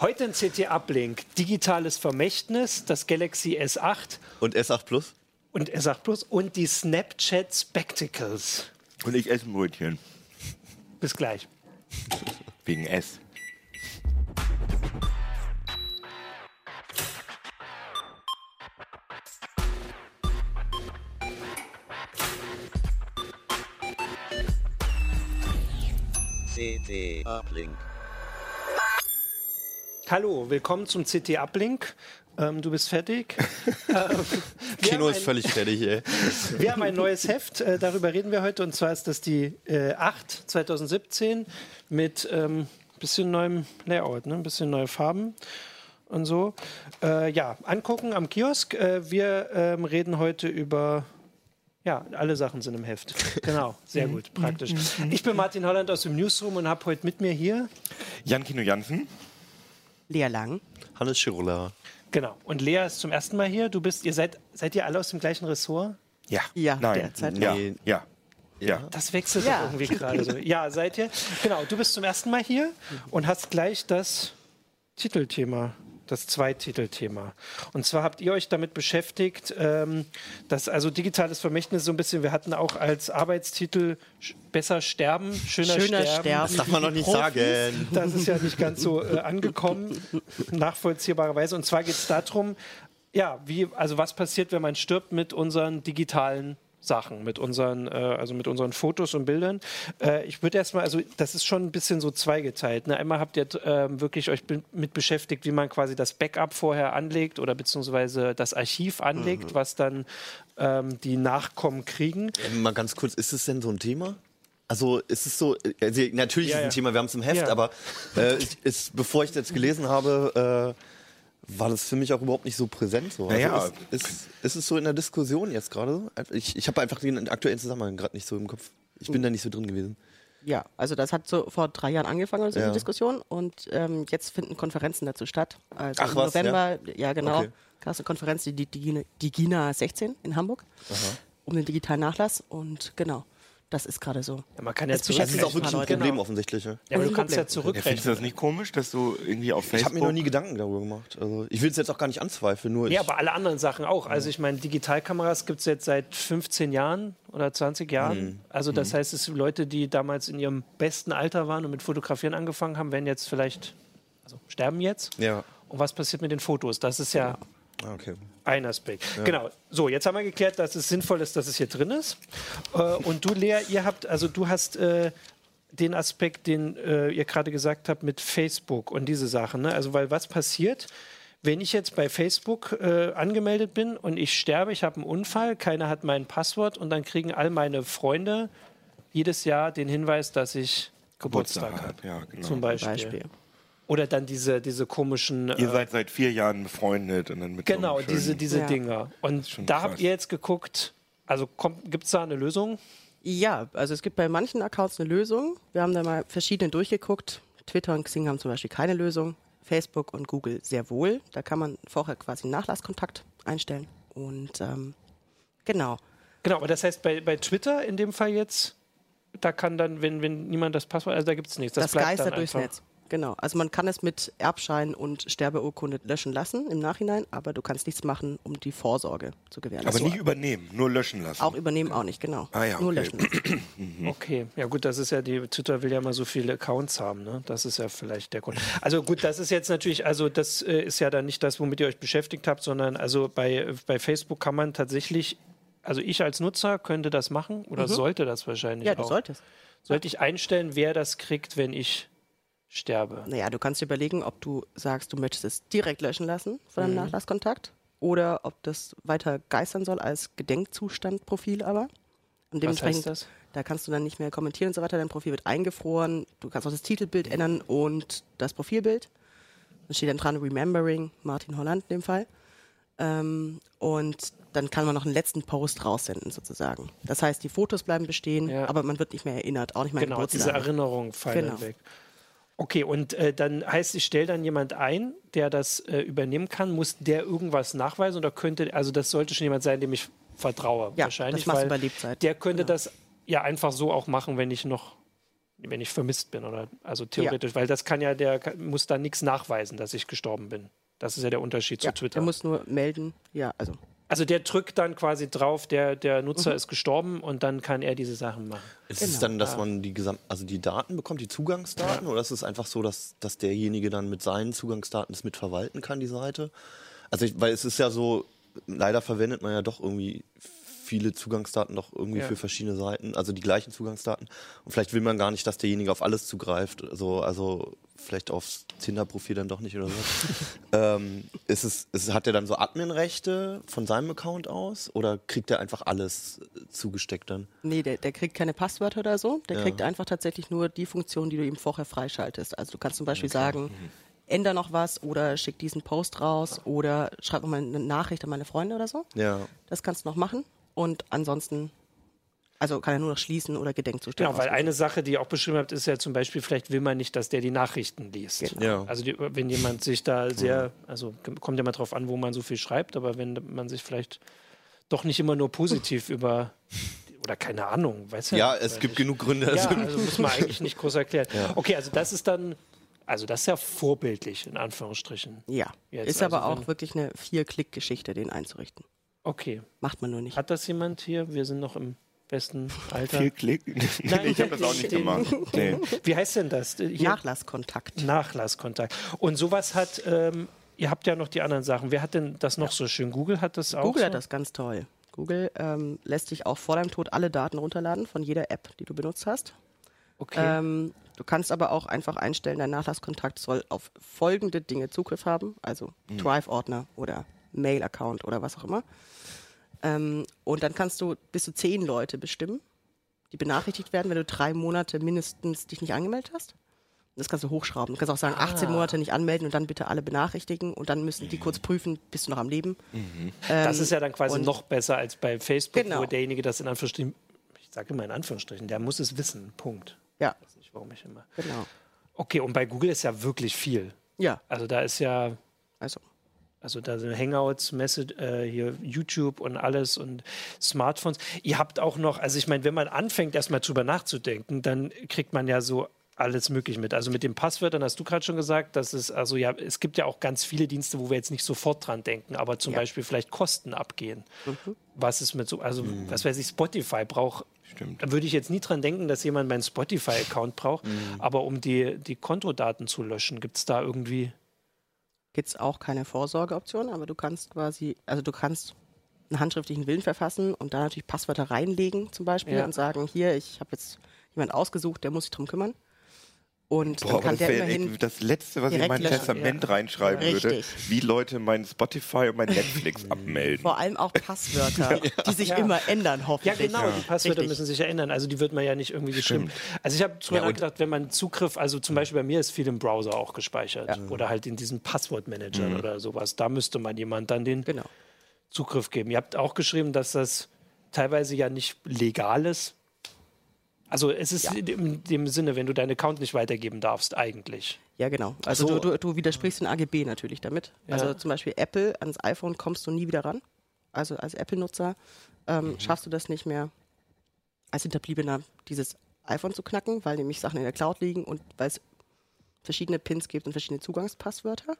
Heute ein CT-Uplink, digitales Vermächtnis, das Galaxy S8 Und S8 Plus? und S8 Plus und die Snapchat Spectacles. Und ich esse ein Brötchen. Bis gleich. Wegen S. CT Uplink. Hallo, willkommen zum CT-Uplink. Ähm, du bist fertig. ähm, Kino haben ist ein- völlig fertig, ey. Wir haben ein neues Heft, äh, darüber reden wir heute, und zwar ist das die äh, 8 2017 mit ähm, bisschen neuem Layout, ne? ein bisschen neue Farben und so. Äh, ja, angucken am Kiosk. Äh, wir ähm, reden heute über. Ja, alle Sachen sind im Heft. Genau, sehr gut, praktisch. Ich bin Martin Holland aus dem Newsroom und habe heute mit mir hier. Jan Kino Jansen. Lea Lang. Hannes Schirola. Genau. Und Lea ist zum ersten Mal hier. Du bist, ihr seid, seid ihr alle aus dem gleichen Ressort? Ja. Ja, Nein. derzeit. Ja. Nee. Ja. Ja. Das wechselt Ja. irgendwie gerade so. Ja, seid ihr? Genau, du bist zum ersten Mal hier und hast gleich das Titelthema, das Zweititelthema. Und zwar habt ihr euch damit beschäftigt, ähm, dass also digitales Vermächtnis so ein bisschen, wir hatten auch als Arbeitstitel besser sterben, schöner, Schöner sterben. sterben. Das darf man noch nicht Profis. sagen. Das ist ja nicht ganz so äh, angekommen, nachvollziehbarerweise. Und zwar geht es darum, ja, wie, also was passiert, wenn man stirbt mit unseren digitalen Sachen, mit unseren, äh, also mit unseren Fotos und Bildern. Äh, ich würde erstmal, also das ist schon ein bisschen so zweigeteilt. Ne? Einmal habt ihr ähm, wirklich euch mit beschäftigt, wie man quasi das Backup vorher anlegt oder beziehungsweise das Archiv anlegt, was dann ähm, die Nachkommen kriegen. Äh, Mal ganz kurz, ist es denn so ein Thema? Also ist es so, also natürlich Ja, ist es ja. ein Thema, wir haben es im Heft, Ja. aber äh, ist, bevor ich das jetzt gelesen habe, äh, war das für mich auch überhaupt nicht so präsent. So. Naja. Also ist, ist, ist es so in der Diskussion jetzt gerade? Ich, ich habe einfach den aktuellen Zusammenhang gerade nicht so im Kopf. Ich bin da nicht so drin gewesen. Ja, also das hat so vor drei Jahren angefangen, also Ja. die Diskussion. Und ähm, jetzt finden Konferenzen dazu statt. Also Ach im was, November, ja, genau, Okay. gab es eine Konferenz, die, die, die, GINA 16 in Hamburg, um den digitalen Nachlass. Und genau, das ist gerade so. Ja, man kann ja Das Das ist auch wirklich ein Leute. Problem Genau. offensichtlich. Ja. Ja, aber Das du kannst ja Problem. Ja, findest du zurückrechnen. das nicht komisch, dass du irgendwie auf Ich Facebook... habe mir noch nie Gedanken darüber gemacht. Also ich will es jetzt auch gar nicht anzweifeln, nur Ja, ich, aber alle anderen Sachen auch. Also ich meine, Digitalkameras gibt es jetzt seit 15 Jahren oder 20 Jahren. Also das heißt, es sind Leute, die damals in ihrem besten Alter waren und mit Fotografieren angefangen haben, werden jetzt vielleicht, also sterben jetzt. ja. Und was passiert mit den Fotos? Das ist ja Ah, okay. Ein Aspekt. Genau. So, jetzt haben wir geklärt, dass es sinnvoll ist, dass es hier drin ist. Äh, und du, Lea, ihr habt, also du hast äh, den Aspekt, den äh, ihr gerade gesagt habt mit Facebook und diese Sachen. Ne? Also, weil was passiert, wenn ich jetzt bei Facebook äh, angemeldet bin und ich sterbe, ich habe einen Unfall, keiner hat mein Passwort und dann kriegen all meine Freunde jedes Jahr den Hinweis, dass ich Geburtstag, Geburtstag habe. hat, ja, genau. Zum Beispiel. Beispiel. Oder dann diese, diese komischen. Ihr äh, seid seit vier Jahren befreundet und dann mit Genau, so diese, diese Ja. Dinger. Und da krass. habt ihr jetzt geguckt, also gibt es da eine Lösung? Ja, also es gibt bei manchen Accounts eine Lösung. Wir haben da mal verschiedene durchgeguckt. Twitter und Xing haben zum Beispiel keine Lösung. Facebook und Google sehr wohl. Da kann man vorher quasi einen Nachlasskontakt einstellen. Und ähm, genau. Genau, aber das heißt, bei, bei Twitter in dem Fall jetzt, da kann dann, wenn, wenn niemand das Passwort, also da gibt es nichts. Das, Das, bleibt geistert dann durchs einfach. Netz. Genau. Also man kann es mit Erbschein und Sterbeurkunde löschen lassen im Nachhinein, aber du kannst nichts machen, um die Vorsorge zu gewährleisten. Aber nicht übernehmen, nur löschen lassen. auch übernehmen auch nicht, genau. Ah ja, Nur okay. löschen lassen. Okay, ja gut, das ist ja, die Twitter will ja mal so viele Accounts haben, ne? Das ist ja vielleicht der Grund. Also gut, das ist jetzt natürlich, also das äh, ist ja dann nicht das, womit ihr euch beschäftigt habt, sondern also bei, bei Facebook kann man tatsächlich, also ich als Nutzer könnte das machen oder sollte das wahrscheinlich Ja, auch. du solltest. Sollte ich einstellen, wer das kriegt, wenn ich sterbe? Naja, du kannst dir überlegen, ob du sagst, du möchtest es direkt löschen lassen von Mhm. deinem Nachlasskontakt oder ob das weiter geistern soll als Gedenkzustandprofil aber. Und Was dementsprechend, heißt das? da kannst du dann nicht mehr kommentieren und so weiter. Dein Profil wird eingefroren. Du kannst auch das Titelbild ändern und das Profilbild. Da steht dann dran Remembering Martin Holland in dem Fall. Ähm, und dann kann man noch einen letzten Post raussenden sozusagen. Das heißt, die Fotos bleiben bestehen, Ja. aber man wird nicht mehr erinnert, auch nicht mehr an Genau, diese Geburtstage. Erinnerungen fallen Genau. dann weg. Okay, und äh, dann heißt, ich stelle dann jemand ein, der das äh, übernehmen kann. Muss der irgendwas nachweisen oder könnte, also das sollte schon jemand sein, dem ich vertraue. Ja, wahrscheinlich, das weil bei Lebzeit. Der könnte Genau. das ja einfach so auch machen, wenn ich noch wenn ich vermisst bin oder also theoretisch, weil das kann ja der kann- muss dann nichts nachweisen, dass ich gestorben bin. Das ist ja der Unterschied Ja, zu Twitter. der muss nur melden, ja, also also der drückt dann quasi drauf, der, der Mhm. Nutzer ist gestorben und dann kann er diese Sachen machen. Ist es Genau. dann, dass man die Gesam also die Daten bekommt, die Zugangsdaten, oder ist es einfach so, dass, dass derjenige dann mit seinen Zugangsdaten das mitverwalten kann, die Seite? Also ich, weil es ist ja so, leider verwendet man ja doch irgendwie viele Zugangsdaten doch irgendwie Ja. für verschiedene Seiten, also die gleichen Zugangsdaten. Und vielleicht will man gar nicht, dass derjenige auf alles zugreift. Also, also vielleicht aufs Tinder-Profil dann doch nicht oder so. ähm, ist es, ist, hat er dann so Admin-Rechte von seinem Account aus oder kriegt er einfach alles äh, zugesteckt dann? Nee, der, der kriegt keine Passwörter oder so. Der Ja. kriegt einfach tatsächlich nur die Funktion, die du ihm vorher freischaltest. Also du kannst zum Beispiel sagen, änder noch was oder schick diesen Post raus oder schreib nochmal eine Nachricht an meine Freunde oder so. Ja. Das kannst du noch machen. Und ansonsten, also kann er nur noch schließen oder Gedenkzustände Genau, weil ausrufen. eine Sache, die ihr auch beschrieben habt, ist ja zum Beispiel, vielleicht will man nicht, dass der die Nachrichten liest. Genau. Ja. Also die, wenn jemand sich da sehr, also kommt ja mal drauf an, wo man so viel schreibt, aber wenn man sich vielleicht doch nicht immer nur positiv über oder keine Ahnung, weiß ja. Ja, nicht, es gibt ich- genug Gründe. Ja, Also, muss man eigentlich nicht groß erklären. Okay, also das ist dann, also das ist ja vorbildlich in Anführungsstrichen. Ja, Jetzt ist aber also auch wenn- wirklich eine Vier-Klick-Geschichte, den einzurichten. Okay, Macht man nur nicht. hat das jemand hier? Wir sind noch im besten Alter. Viel Klick. Nein, ich habe das auch nicht gemacht. Nee. Wie heißt denn das? Hier, Nachlasskontakt. Nachlasskontakt. Und sowas hat, ähm, ihr habt ja noch die anderen Sachen. Wer hat denn das noch so schön? Google hat das auch. Google so? hat das ganz toll. Google ähm, lässt dich auch vor deinem Tod alle Daten runterladen von jeder App, die du benutzt hast. Okay. Ähm, du kannst aber auch einfach einstellen, dein Nachlasskontakt soll auf folgende Dinge Zugriff haben, also Drive-Ordner oder Mail-Account oder was auch immer. Ähm, und dann kannst du bis zu zehn Leute bestimmen, die benachrichtigt werden, wenn du drei Monate mindestens dich nicht angemeldet hast. Das kannst du hochschrauben. Du kannst auch sagen, 18 Monate nicht anmelden und dann bitte alle benachrichtigen und dann müssen die kurz prüfen, bist du noch am Leben. das ist ja dann quasi noch besser als bei Facebook, Genau. wo derjenige das in Anführungsstrichen, ich sage immer in Anführungsstrichen, der muss es wissen. Punkt. Ja, Ich weiß nicht, warum ich immer. genau. Okay, und bei Google ist ja wirklich viel. Ja, Also da ist ja, also also da sind Hangouts, Message, äh, hier YouTube und alles und Smartphones. Ihr habt auch noch, also ich meine, wenn man anfängt, erstmal drüber nachzudenken, dann kriegt man ja so alles möglich mit. Also mit den Passwörtern hast du gerade schon gesagt, dass es, also ja, es gibt ja auch ganz viele Dienste, wo wir jetzt nicht sofort dran denken, aber zum Ja. Beispiel vielleicht Kosten abgehen. Was ist mit so, also Mhm. was weiß ich, Spotify braucht. Stimmt. Da würde ich jetzt nie dran denken, dass jemand meinen Spotify-Account braucht, Mhm. aber um die, die Kontodaten zu löschen, gibt es da irgendwie. Gibt es auch keine Vorsorgeoption, aber du kannst quasi, also du kannst einen handschriftlichen Willen verfassen und da natürlich Passwörter reinlegen zum Beispiel Ja. und sagen, hier, ich habe jetzt jemand ausgesucht, der muss sich drum kümmern. Und Boah, dann kann das der immerhin das Letzte, was ich in mein löschen, Testament ja. reinschreiben würde, Richtig. wie Leute mein Spotify und mein Netflix abmelden. vor allem auch Passwörter, die sich Ja. immer ändern, Ja, hoffentlich. genau, die Passwörter Richtig. müssen sich ändern. Also die wird man ja nicht irgendwie bestimmen. Also ich habe drüber Ja, und- nachgedacht, wenn man Zugriff, also zum Beispiel bei mir ist viel im Browser auch gespeichert oder halt in diesen Passwortmanagern oder sowas. Da müsste man jemand dann den Genau. Zugriff geben. Ihr habt auch geschrieben, dass das teilweise ja nicht legal ist. Also es ist Ja. in dem Sinne, wenn du deinen Account nicht weitergeben darfst, eigentlich. Ja, genau. Also so. du, du, du widersprichst den AGB natürlich damit. Ja. Also zum Beispiel Apple, ans iPhone kommst du nie wieder ran. Also als Apple-Nutzer ähm, Mhm. schaffst du das nicht mehr, als Hinterbliebener dieses iPhone zu knacken, weil nämlich Sachen in der Cloud liegen und weil es verschiedene Pins gibt und verschiedene Zugangspasswörter.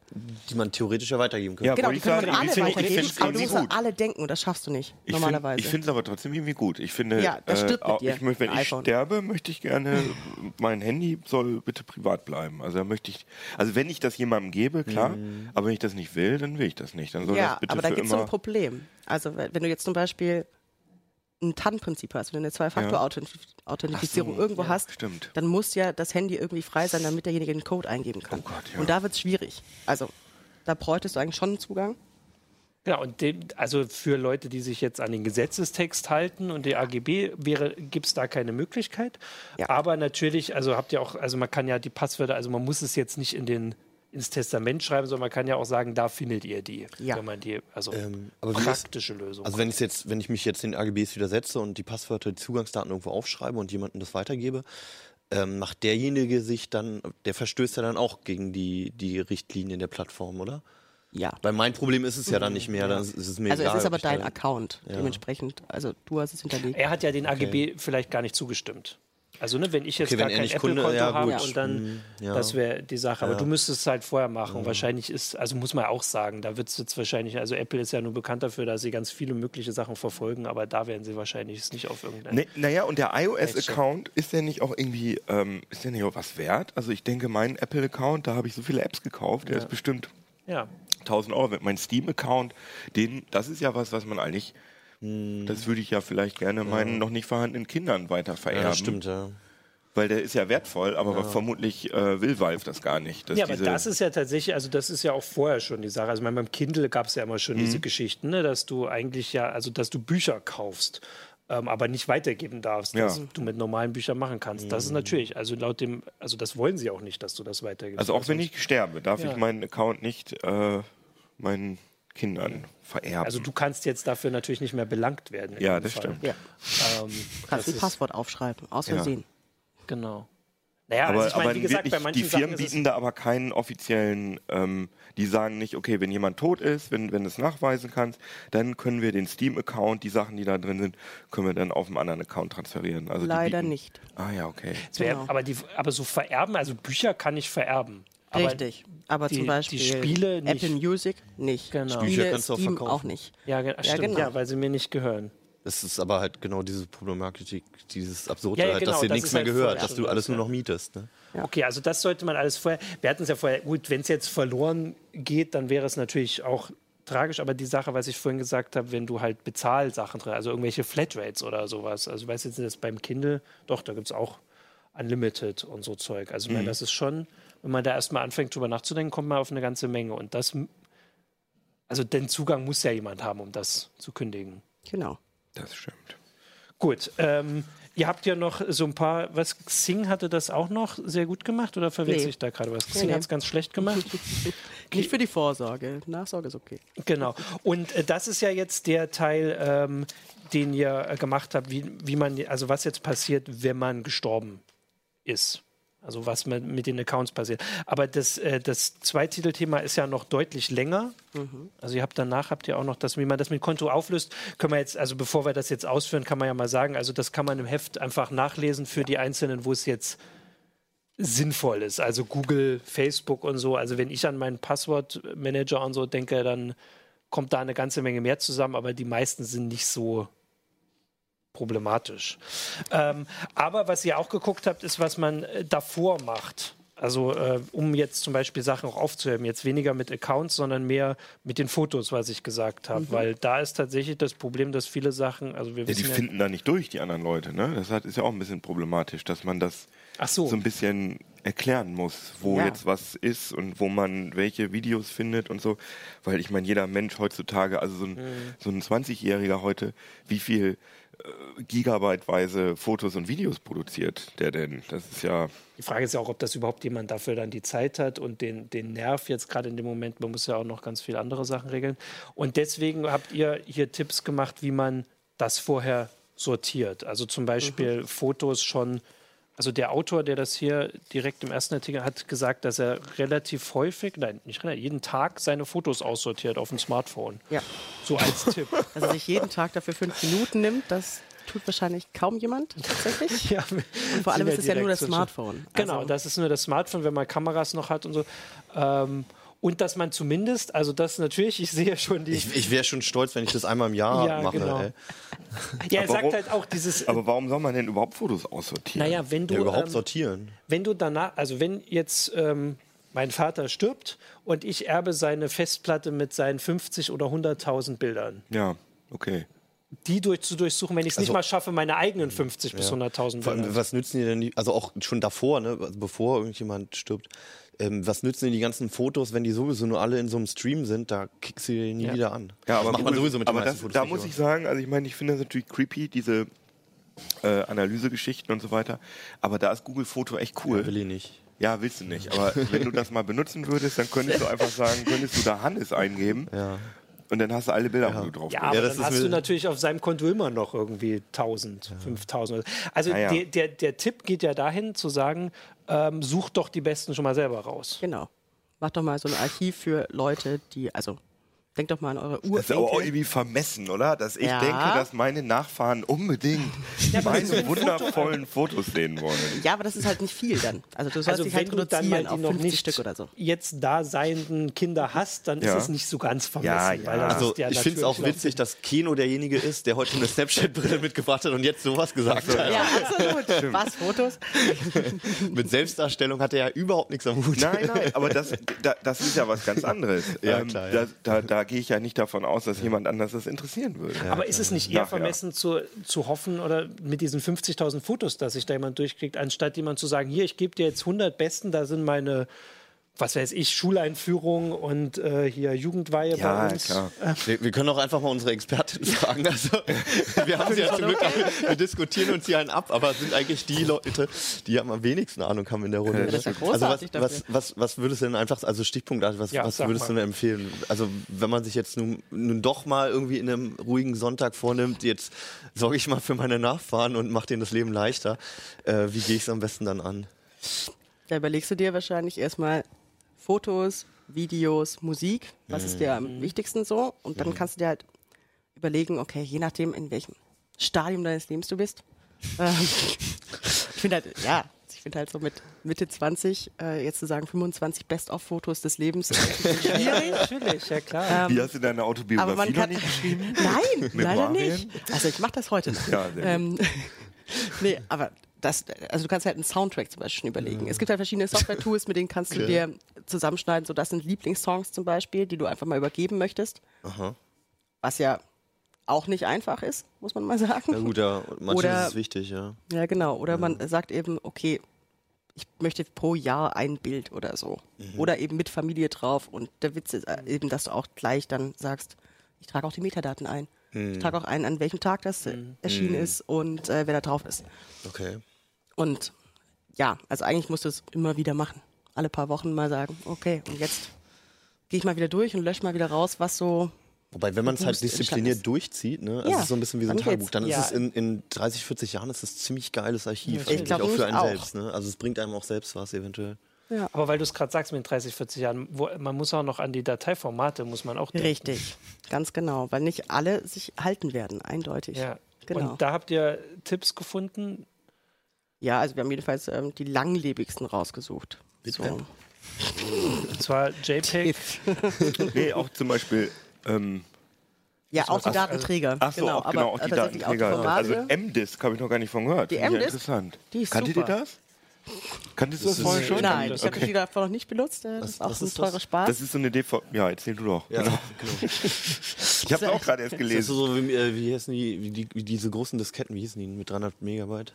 die man theoretisch ja weitergeben kann. Ja, genau, die ich können alle ich finde- ich weitergeben, es aber du musst an gut. alle denken und das schaffst du nicht, Ich normalerweise. Find, ich finde es aber trotzdem irgendwie gut. Ich finde, Ja, das mit auch- dir, ich wenn ich iPhone. sterbe, möchte ich gerne, mein Handy soll bitte privat bleiben. Also da möchte ich, also wenn ich das jemandem gebe, klar, aber wenn ich das nicht will, dann will ich das nicht. Dann soll ja, das bitte aber da gibt es so ein Problem. Also wenn du jetzt zum Beispiel ein TAN-Prinzip hast, wenn du eine Zwei-Faktor-Authentifizierung so, irgendwo ja, hast, stimmt. dann muss ja das Handy irgendwie frei sein, damit derjenige den Code eingeben kann. Oh Gott, ja. Und da wird es schwierig. Also da bräuchtest du eigentlich schon einen Zugang. Ja, und dem, also für Leute, die sich jetzt an den Gesetzestext halten und die AGB, gibt es da keine Möglichkeit. Ja. Aber natürlich, also habt ihr auch, also man kann ja die Passwörter, also man muss es jetzt nicht in den ins Testament schreiben, sondern man kann ja auch sagen, da findet ihr die, Ja. wenn man die, also Ähm, praktische Lösung. Also wenn ich jetzt, wenn ich mich jetzt den AGBs widersetze und die Passwörter, die Zugangsdaten irgendwo aufschreibe und jemandem das weitergebe, ähm, macht derjenige sich dann, der verstößt ja dann auch gegen die, die Richtlinien der Plattform, oder? Ja. Weil mein Problem ist es ja dann nicht mehr, dann ist es mir Also egal. es ist aber dein Account, dementsprechend. Also du hast es hinterlegt. er hat ja den AGB vielleicht gar nicht zugestimmt. Also ne, wenn ich jetzt Okay, gar kein Apple-Konto ja, habe und dann, Mhm, ja. das wäre die Sache. Aber Ja. du müsstest es halt vorher machen. Wahrscheinlich ist, also muss man auch sagen, da wird es jetzt wahrscheinlich, also Apple ist ja nur bekannt dafür, dass sie ganz viele mögliche Sachen verfolgen, aber da werden sie wahrscheinlich es nicht auf irgendein. Ne, naja, und der iOS-Account, ist der nicht auch irgendwie, ähm, ist der nicht auch was wert? Also ich denke, mein Apple-Account, da habe ich so viele Apps gekauft, der Ja. ist bestimmt Ja. 1000 Euro. wert. Mein Steam-Account, den, das ist ja was, was man eigentlich, Hm. das würde ich ja vielleicht gerne meinen noch nicht vorhandenen Kindern weiter vererben. Ja, das stimmt, ja. Weil der ist ja wertvoll, aber vermutlich äh, will Valve das gar nicht. dass Ja, aber diese- das ist ja tatsächlich, also das ist ja auch vorher schon die Sache. Also meine, beim Kindle gab es ja immer schon Mhm. diese Geschichten, ne, dass du eigentlich ja, also dass du Bücher kaufst, ähm, aber nicht weitergeben darfst, Ja. dass du mit normalen Büchern machen kannst. Das ist natürlich, also laut dem, also das wollen sie auch nicht, dass du das weitergibst. Also auch wenn ich sterbe, darf Ja. ich meinen Account nicht äh, meinen Kindern vererben. Also du kannst jetzt dafür natürlich nicht mehr belangt werden. in ja, dem das Fall. stimmt. Ja. Ähm, Kannst das ein Passwort aufschreiben, aus Ja. Versehen. Genau. Naja, aber, also ich meine, wie gesagt, bei manchen die Firmen Sachen bieten da aber keinen offiziellen, ähm, die sagen nicht, okay, wenn jemand tot ist, wenn, wenn du es nachweisen kannst, dann können wir den Steam-Account, die Sachen, die da drin sind, können wir dann auf einen anderen Account transferieren. Also Leider bieten- nicht. Ah ja, okay. genau. aber, die, aber so vererben, also Bücher kann ich vererben. Aber Richtig. Aber die- zum Beispiel die Spiele nicht. Apple Music nicht. Genau. Spiele, Bücher kannst du auch Steam verkaufen. auch nicht. Ja, ge- stimmt, genau. ja, weil sie mir nicht gehören. Das ist aber halt genau diese Problematik, dieses Absurde, Ja, ja, halt, genau, dass dir das nichts mehr halt gehört, dass du alles nur ja. noch mietest. Ne? Okay, also das sollte man alles vorher. Wir hatten es ja vorher, gut, wenn es jetzt verloren geht, dann wäre es natürlich auch tragisch, aber die Sache, was ich vorhin gesagt habe, wenn du halt Bezahlsachen drin, also irgendwelche Flatrates oder sowas, also ich weiß jetzt nicht, das beim Kindle, doch, da gibt es auch Unlimited und so Zeug. Also ich meine, das ist schon, wenn man da erstmal anfängt drüber nachzudenken, kommt man auf eine ganze Menge und das, also den Zugang muss ja jemand haben, um das zu kündigen. Genau. Das stimmt. Gut, ähm, ihr habt ja noch so ein paar, was, Xing hatte das auch noch sehr gut gemacht oder verwechsel Nee. ich da gerade was? Xing nee. hat es ganz schlecht gemacht. Nicht für die Vorsorge. Nachsorge ist okay. genau. Und äh, das ist ja jetzt der Teil, ähm, den ihr äh, gemacht habt, wie, wie man, also was jetzt passiert, wenn man gestorben ist. Also was mit, mit den Accounts passiert. Aber das, äh, das Zweititelthema ist ja noch deutlich länger. Also ihr habt danach habt ihr auch noch das, wie man das mit Konto auflöst, können wir jetzt, also bevor wir das jetzt ausführen, kann man ja mal sagen, also das kann man im Heft einfach nachlesen für die Einzelnen, wo es jetzt sinnvoll ist. Also Google, Facebook und so. Also wenn ich an meinen Passwortmanager und so denke, dann kommt da eine ganze Menge mehr zusammen, aber die meisten sind nicht so problematisch. Ähm, aber was ihr auch geguckt habt, ist, was man äh, davor macht. Also äh, um jetzt zum Beispiel Sachen auch aufzuheben, jetzt weniger mit Accounts, sondern mehr mit den Fotos, was ich gesagt habe. Weil da ist tatsächlich das Problem, dass viele Sachen, also wir Ja, die ja, finden da nicht durch, die anderen Leute. Ne? Das hat, ist ja auch ein bisschen problematisch, dass man das ach so, so ein bisschen erklären muss, wo Ja. jetzt was ist und wo man welche Videos findet und so. Weil ich meine, jeder Mensch heutzutage, also so ein, Mhm. so ein 20-Jähriger heute, wie viel gigabyteweise Fotos und Videos produziert der denn? Das ist ja, Die Frage ist ja auch, ob das überhaupt jemand dafür dann die Zeit hat und den, den Nerv jetzt gerade in dem Moment. Man muss ja auch noch ganz viele andere Sachen regeln. Und deswegen habt ihr hier Tipps gemacht, wie man das vorher sortiert. Also zum Beispiel Fotos schon. Also der Autor, der das hier direkt im ersten Artikel hat gesagt, dass er relativ häufig, nein, nicht relativ, jeden Tag seine Fotos aussortiert auf dem Smartphone. Ja. So als Tipp. Also sich jeden Tag dafür fünf Minuten nimmt, das tut wahrscheinlich kaum jemand tatsächlich. ja, Und vor allem ist es ja nur das Smartphone. Genau, Also, das ist nur das Smartphone, wenn man Kameras noch hat und so. Ähm, und dass man zumindest, also das natürlich, ich sehe schon die. Ich, ich wäre schon stolz, wenn ich das einmal im Jahr Ja, mache. genau. Ja, er Aber sagt warum- halt auch dieses. aber warum soll man denn überhaupt Fotos aussortieren? naja, wenn du. Ja, überhaupt ähm, sortieren. wenn du danach, also wenn jetzt ähm, mein Vater stirbt und ich erbe seine Festplatte mit seinen 50 oder 100.000 Bildern, Ja, okay. die durch, zu durchsuchen, wenn ich es nicht Also- mal schaffe, meine eigenen 50 bis 100.000 Vor allem, Bilder. was nützen die denn, die, also auch schon davor, ne, also bevor irgendjemand stirbt, ähm, was nützen denn die ganzen Fotos, wenn die sowieso nur alle in so einem Stream sind, da kickst du die nie Ja. wieder an. Ja, aber das macht man sowieso mit den aber meisten das, Fotos da nicht, muss ich sagen, also ich meine, ich finde das natürlich creepy, diese äh, Analysegeschichten und so weiter. Aber da ist Google Foto echt cool. Will ich nicht. Ja, willst du nicht. Aber wenn du das mal benutzen würdest, dann könntest du einfach sagen, könntest du da Hannes eingeben Ja. und dann hast du alle Bilder, wo du drauf Ja, aber das dann ist hast du natürlich auf seinem Konto immer noch irgendwie 1000, 5000. Also ja. der, der, der Tipp geht ja dahin zu sagen, ähm, such doch die besten schon mal selber raus. Genau. Mach doch mal so ein Archiv für Leute, die, also Denkt doch mal an eure Das ist aber auch irgendwie vermessen, oder? Dass ich Ja. denke, dass meine Nachfahren unbedingt meine wundervollen Fotos sehen wollen. Ja, aber das ist halt nicht viel dann. Also du sollst Also dich wenn halt du dann reduzieren mal auf die noch 50 nicht Stück oder so. jetzt da seienden Kinder hast, dann Ja. ist es nicht so ganz vermessen. Ja, ja. Also ja ich finde es auch witzig, dass Keno derjenige ist, der heute eine Snapchat-Brille mitgebracht hat und jetzt sowas gesagt hat. Ja, absolut. Was, Fotos? Mit Selbstdarstellung hat er ja überhaupt nichts am Hut. Nein, nein, aber das, da, das ist ja was ganz anderes. Ähm, Ja, klar, ja. Da, da, da gehe ich ja nicht davon aus, dass jemand anders das interessieren würde. Aber ist es nicht eher vermessen zu, zu hoffen oder mit diesen 50.000 Fotos, dass sich da jemand durchklickt, anstatt jemand zu sagen, hier, ich gebe dir jetzt 100 Besten, da sind meine, was weiß ich, Schuleinführung und äh, hier Jugendweihe Ja, bei uns. klar. Wir, wir können auch einfach mal unsere Expertin fragen. Also, wir haben sie ja zum Glück, wir diskutieren uns hier einen ab, aber sind eigentlich die Leute, die am wenigsten Ahnung haben in der Runde. das ist ja also großartig was, was, was, was würdest du denn einfach, also Stichpunkt, was, Ja, was würdest du mal. denn empfehlen? Also wenn man sich jetzt nun, nun doch mal irgendwie in einem ruhigen Sonntag vornimmt, jetzt sorge ich mal für meine Nachfahren und mache denen das Leben leichter. Äh, wie gehe ich es am besten dann an? Da überlegst du dir wahrscheinlich erstmal Fotos, Videos, Musik. Was ist dir Mhm. am wichtigsten so? Und dann kannst du dir halt überlegen, okay, je nachdem, in welchem Stadium deines Lebens du bist. Ähm, ich finde halt, ja, ich finde halt so mit Mitte 20, äh, jetzt zu sagen 25 Best-of-Fotos des Lebens, schwierig. Natürlich, ja klar. Wie hast du deine Aber Autobiografie man noch kann. nicht geschrieben? Nein, leider nicht. Also ich mache das heute noch. Ja, sehr gut. ähm, nee, aber das, also du kannst halt einen Soundtrack zum Beispiel schon überlegen. Es gibt halt verschiedene Software-Tools, mit denen kannst du dir zusammenschneiden. So, das sind Lieblingssongs zum Beispiel, die du einfach mal übergeben möchtest. Aha. Was ja auch nicht einfach ist, muss man mal sagen. Na gut, ja, manchmal Oder- ist es wichtig, ja. Ja, genau. Oder man sagt eben, okay, ich möchte pro Jahr ein Bild oder so. Oder eben mit Familie drauf. Und der Witz ist äh, eben, dass du auch gleich dann sagst, ich trage auch die Metadaten ein. Ich trage auch ein, an welchem Tag das äh, erschienen ist und äh, wer da drauf ist. Okay. Und ja, also eigentlich musst du es immer wieder machen. Alle paar Wochen mal sagen, okay, und jetzt gehe ich mal wieder durch und lösche mal wieder raus, was so. Wobei, wenn man es halt diszipliniert durchzieht, ne, also Ja, es ist so ein bisschen wie so ein dann Tagebuch, dann Ja. ist es in, in 30, 40 Jahren ist es ein ziemlich geiles Archiv, Ich eigentlich, glaub auch für einen auch. selbst. Ne? Also es bringt einem auch selbst was eventuell. Ja. Aber weil du es gerade sagst mit den 30, 40 Jahren, wo, man muss auch noch an die Dateiformate, muss man auch denken. Richtig, ganz genau, weil nicht alle sich halten werden, eindeutig. Ja. Genau. Und da habt ihr Tipps gefunden? Ja, also wir haben jedenfalls ähm, die langlebigsten rausgesucht. So. Und zwar JPEG. Nee, auch zum Beispiel. Ähm, Ja, auch die Datenträger. ach so, auch, genau, auch die tatsächlich Datenträger. Auch die also. M-Disk habe ich noch gar nicht von gehört. Die M-Disk? Interessant. Die ist Kanntet super. ihr das? Kanntest du das, ist- vorher schon? Nein, ich habe okay. die davon noch nicht benutzt. äh, Das Was- ist auch was ein ist das? teurer Spaß. Das ist so eine DVD. Ja, erzähl du doch. Ja, Genau. genau. Ich habe es auch gerade erst Das ist gelesen. so wie, äh, wie, heißen die, wie, die, wie diese großen Disketten, wie hießen die mit 300 Megabyte?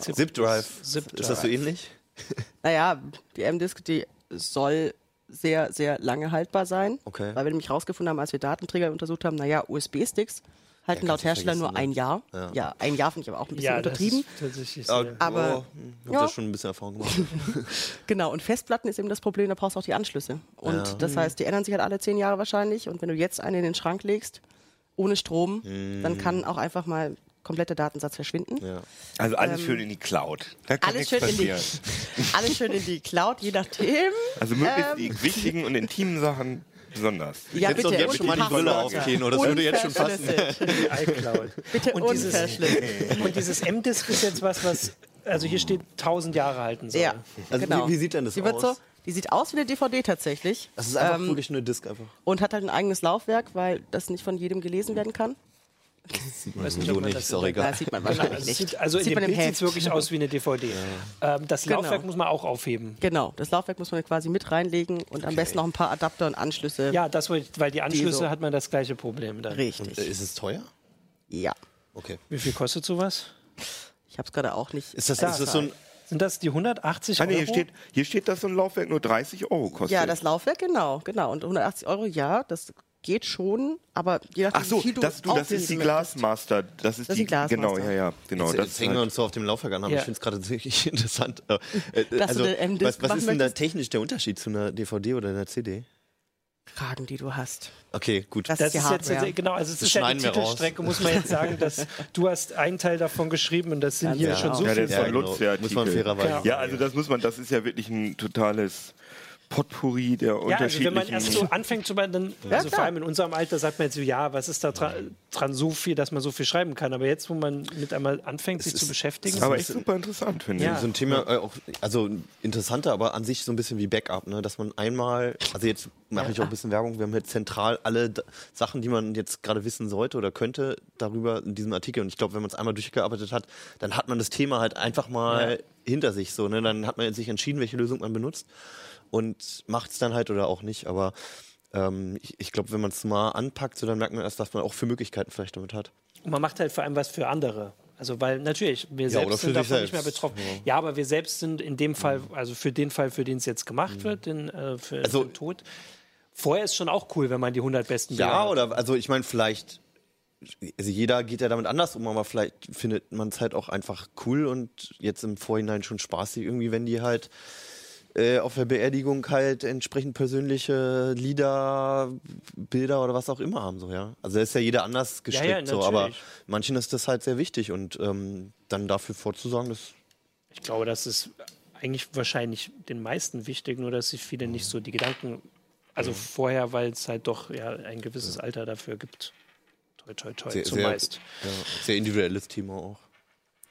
Zip Drive. Zip Ist das so ähnlich? Naja, die M-Disk, die soll sehr, sehr lange haltbar sein. Okay. Weil wir nämlich rausgefunden haben, als wir Datenträger untersucht haben, naja, USB-Sticks halten Ja, laut Hersteller nur ein Jahr. Ja. Ja. ein Jahr finde ich aber auch ein bisschen Ja, das untertrieben. ist tatsächlich Ah, sehr. Aber- oh, ich habe da schon ein bisschen Erfahrung gemacht. Genau, und Festplatten ist eben das Problem, da brauchst du auch die Anschlüsse. Und Ja. das heißt, die ändern sich halt alle zehn Jahre wahrscheinlich. Und wenn du jetzt eine in den Schrank legst, ohne Strom, dann kann auch einfach mal kompletter Datensatz verschwinden. ja. Also alles schön in die Cloud. Da kann Ähm, Alles schön, in die, alles schön in die Cloud, je nachdem. Also möglichst Ähm. die wichtigen und intimen Sachen besonders. Ja, doch bitte. jetzt schon die mal die Brille Passwörter. auf, Keno, das würde jetzt schon passen. Bitte Und dieses- unverschlüsselt. Und dieses M-Disk ist jetzt was, was, also hier steht 1000 Jahre halten soll. Ja, Also genau. wie- wie sieht denn das die aus? So, die sieht aus wie eine DVD tatsächlich. Das ist einfach Ähm, wirklich nur Disk einfach. und hat halt ein eigenes Laufwerk, weil das nicht von jedem gelesen werden kann. So ob man nicht, das ist auch in- egal. Das sieht man wahrscheinlich nicht. sieht, also in sieht dem man im Bild sieht es wirklich aus wie eine DVD. Ähm, das Genau. Laufwerk muss man auch aufheben. Genau, das Laufwerk muss man quasi mit reinlegen und am besten noch ein paar Adapter und Anschlüsse. Ja, das, weil die Anschlüsse so. hat man das gleiche Problem dann. Richtig. Äh, Ist es teuer? Ja. Okay. Wie viel kostet sowas? Ich habe es gerade auch nicht. Ist das, Da, ist das so ein. Sind das die 180 Ah, Euro? nee, hier steht, hier steht, dass so ein Laufwerk nur 30 Euro kostet. Ja, das Laufwerk, genau, genau. Und 180 Euro, ja, das geht schon, aber je nachdem, Ach so, wie das, du, das ist die. Glassmaster. Das ist Das ist die, die Glassmaster. Genau, ja, ja, genau. Jetzt, das jetzt ist hängen wir halt- uns so auf dem Laufwerk an, aber Ja. ich finde es gerade wirklich interessant. Äh, äh, also, M-Disk was, was ist denn da technisch der Unterschied zu einer DVD oder einer CD? Fragen, die du hast. Okay, gut. Das, Das ist die ist jetzt genau, also es Das ist ja die wir raus. Titelstrecke, muss man jetzt sagen, dass du hast einen Teil davon geschrieben und das sind Ganz hier genau. schon so ja, der viele. ist Ja, von genau. Lutz, der Muss man fairerweise Ja, also das muss man, das ist ja wirklich ein totales Potpourri der Ja, also wenn unterschiedlichen... man erst so anfängt zu dann, also vor allem in unserem Alter sagt man jetzt so, ja, was ist da dra dran so viel, dass man so viel schreiben kann. Aber jetzt, wo man mit einmal anfängt, sich zu beschäftigen, aber echt super interessant, finde Ja. ich. So ein Thema, äh, auch, also interessanter, aber an sich so ein bisschen wie Backup, ne? dass man einmal, also jetzt mache ich auch ein bisschen Werbung, wir haben jetzt zentral alle D Sachen, die man jetzt gerade wissen sollte oder könnte, darüber in diesem Artikel. Und ich glaube, wenn man es einmal durchgearbeitet hat, dann hat man das Thema halt einfach mal hinter sich so, ne? Dann hat man sich entschieden, welche Lösung man benutzt und macht es dann halt oder auch nicht. Aber ähm, ich, ich glaube, wenn man es mal anpackt, so, dann merkt man erst, was man auch für Möglichkeiten vielleicht damit hat. Und man macht halt vor allem was für andere. Also weil natürlich, wir Ja, selbst sind davon nicht mehr selbst. betroffen. Ja. aber wir selbst sind in dem Fall, also für den Fall, für den es jetzt gemacht wird, den, äh, für Also- den Tod. Vorher ist schon auch cool, wenn man die 100 besten Ja, oder also ich meine, vielleicht, also jeder geht ja damit anders um, aber vielleicht findet man es halt auch einfach cool und jetzt im Vorhinein schon spaßig irgendwie, wenn die halt äh, auf der Beerdigung halt entsprechend persönliche Lieder, Bilder oder was auch immer haben, so, ja. Also da ist ja jeder anders gestrickt, ja, so, aber manchen ist das halt sehr wichtig und ähm, dann dafür vorzusagen, das Ich glaube, das ist eigentlich wahrscheinlich den meisten wichtig, nur dass sich viele nicht so die Gedanken, also vorher, weil es halt doch ja ein gewisses Alter dafür gibt. Toi, toi, toi, sehr, sehr, zumeist. ja, sehr individuelles Thema auch.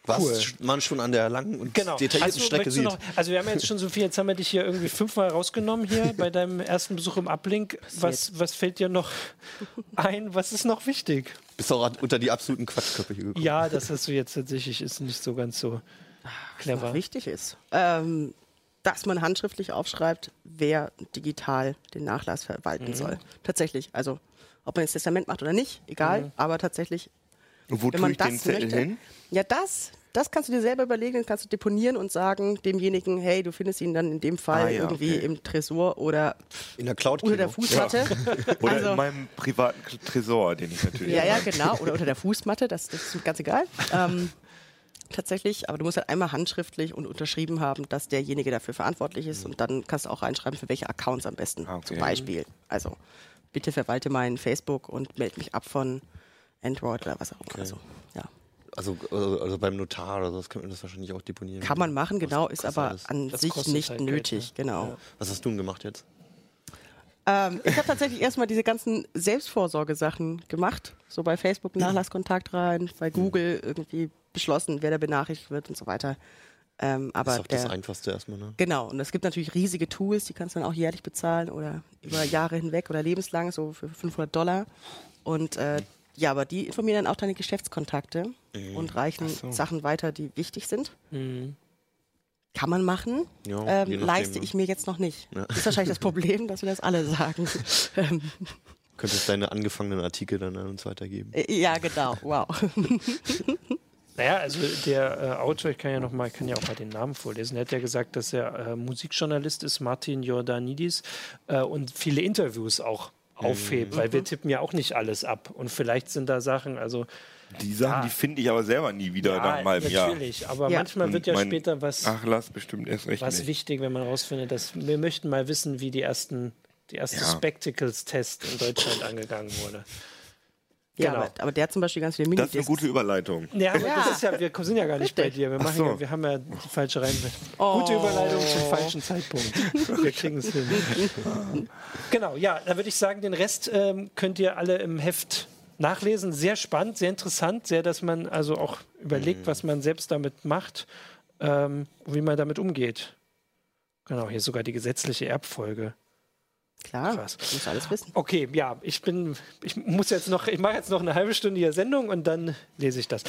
Was Cool. man schon an der langen und Genau. detaillierten Also, Strecke sieht. noch, also wir haben jetzt schon so viel, jetzt haben wir dich hier irgendwie fünfmal rausgenommen hier bei deinem ersten Besuch im Uplink. Was, was fällt dir noch ein? Was ist noch wichtig? Bist auch unter die absoluten Quatschköpfe hier gekommen. Ja, das hast du jetzt tatsächlich, ist nicht so ganz so clever. noch wichtig ist, ähm, dass man handschriftlich aufschreibt, wer digital den Nachlass verwalten Mhm. soll. Tatsächlich. Also, ob man jetzt Testament macht oder nicht, egal, Mhm. aber tatsächlich, Und wo wenn tue man ich den das Zettel möchte. hin? Ja, das, das kannst du dir selber überlegen, das kannst du deponieren und sagen demjenigen, hey, du findest ihn dann in dem Fall Ah, ja, irgendwie okay. im Tresor oder In der Cloud unter der Fußmatte. Oder Also- in meinem privaten Tresor, den ich natürlich Ja, ja, genau. Oder unter der Fußmatte, das, das ist ganz egal. Ähm, tatsächlich, aber du musst halt einmal handschriftlich und unterschrieben haben, dass derjenige dafür verantwortlich ist und dann kannst du auch reinschreiben, für welche Accounts am besten. Ah, okay. Zum Beispiel. Also, bitte verwalte mein Facebook und melde mich ab von Android oder was auch immer. Also, ja. Also, also, also beim Notar oder so, das könnte man das wahrscheinlich auch deponieren. Kann man machen, genau, ist aber das? an Das sich nicht halt Geld, nötig, ne? genau. Ja. Was hast du denn gemacht jetzt? Ähm, ich habe tatsächlich erstmal diese ganzen Selbstvorsorgesachen gemacht. So bei Facebook Nachlasskontakt rein, bei Google irgendwie beschlossen, wer da benachrichtigt wird und so weiter. Ähm, aber Das ist auch das der, Einfachste erstmal, ne? genau, und es gibt natürlich riesige Tools, die kannst du dann auch jährlich bezahlen oder über Jahre hinweg oder lebenslang, so für 500 Dollar. Und äh, ja, aber die informieren dann auch deine Geschäftskontakte Mhm. und reichen Sachen weiter, die wichtig sind. Mhm. Kann man machen, Ja, ähm, nachdem, leiste ne? ich mir jetzt noch nicht. Ja. Das ist wahrscheinlich das Problem, dass wir das alle sagen. Könntest deine angefangenen Artikel dann an uns weitergeben. Äh, Ja, genau. Wow. Naja, also der äh, Autor, ich kann ja noch mal, kann ja auch mal den Namen vorlesen, er hat ja gesagt, dass er äh, Musikjournalist ist, Martin Jordanidis, äh, und viele Interviews auch aufhebt, weil wir tippen ja auch nicht alles ab. Und vielleicht sind da Sachen, also Die Sachen, Ja. die finde ich aber selber nie wieder nach ja, meinem Jahr. natürlich, aber Ja. manchmal wird ja mein später was, Nachlass bestimmt erst recht was nicht. wichtig, wenn man rausfindet, dass wir möchten mal wissen, wie die ersten, die erste Ja. Spectacles-Test in Deutschland angegangen wurde. Ja, Genau. aber, aber der hat zum Beispiel ganz viele Das ist eine Minidiscs. gute Überleitung. Ja, aber Ja. das ist ja, wir sind ja gar nicht bei dir. Wir, machen so. ja, wir haben ja die falsche Reihenfolge. Oh. Gute Überleitung zum falschen Zeitpunkt. Wir kriegen es hin. genau, ja, da würde ich sagen, den Rest ähm, könnt ihr alle im Heft nachlesen. Sehr spannend, sehr interessant, sehr, dass man also auch überlegt, was man selbst damit macht, ähm, wie man damit umgeht. Genau, hier sogar die gesetzliche Erbfolge. Klar, Krass. muss alles wissen. Okay, ja, ich bin, ich muss jetzt noch, ich mache jetzt noch eine halbe Stunde hier Sendung und dann lese ich das.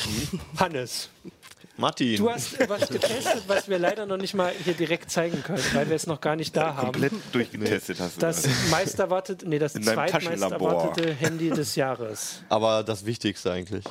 Hannes, Martin, du hast was getestet, was wir leider noch nicht mal hier direkt zeigen können, weil wir es noch gar nicht da haben. Komplett durchgetestet hast du Das meist erwartet, nee, das In deinem zweitmeist Taschenlabor. erwartete Handy des Jahres. aber das Wichtigste eigentlich.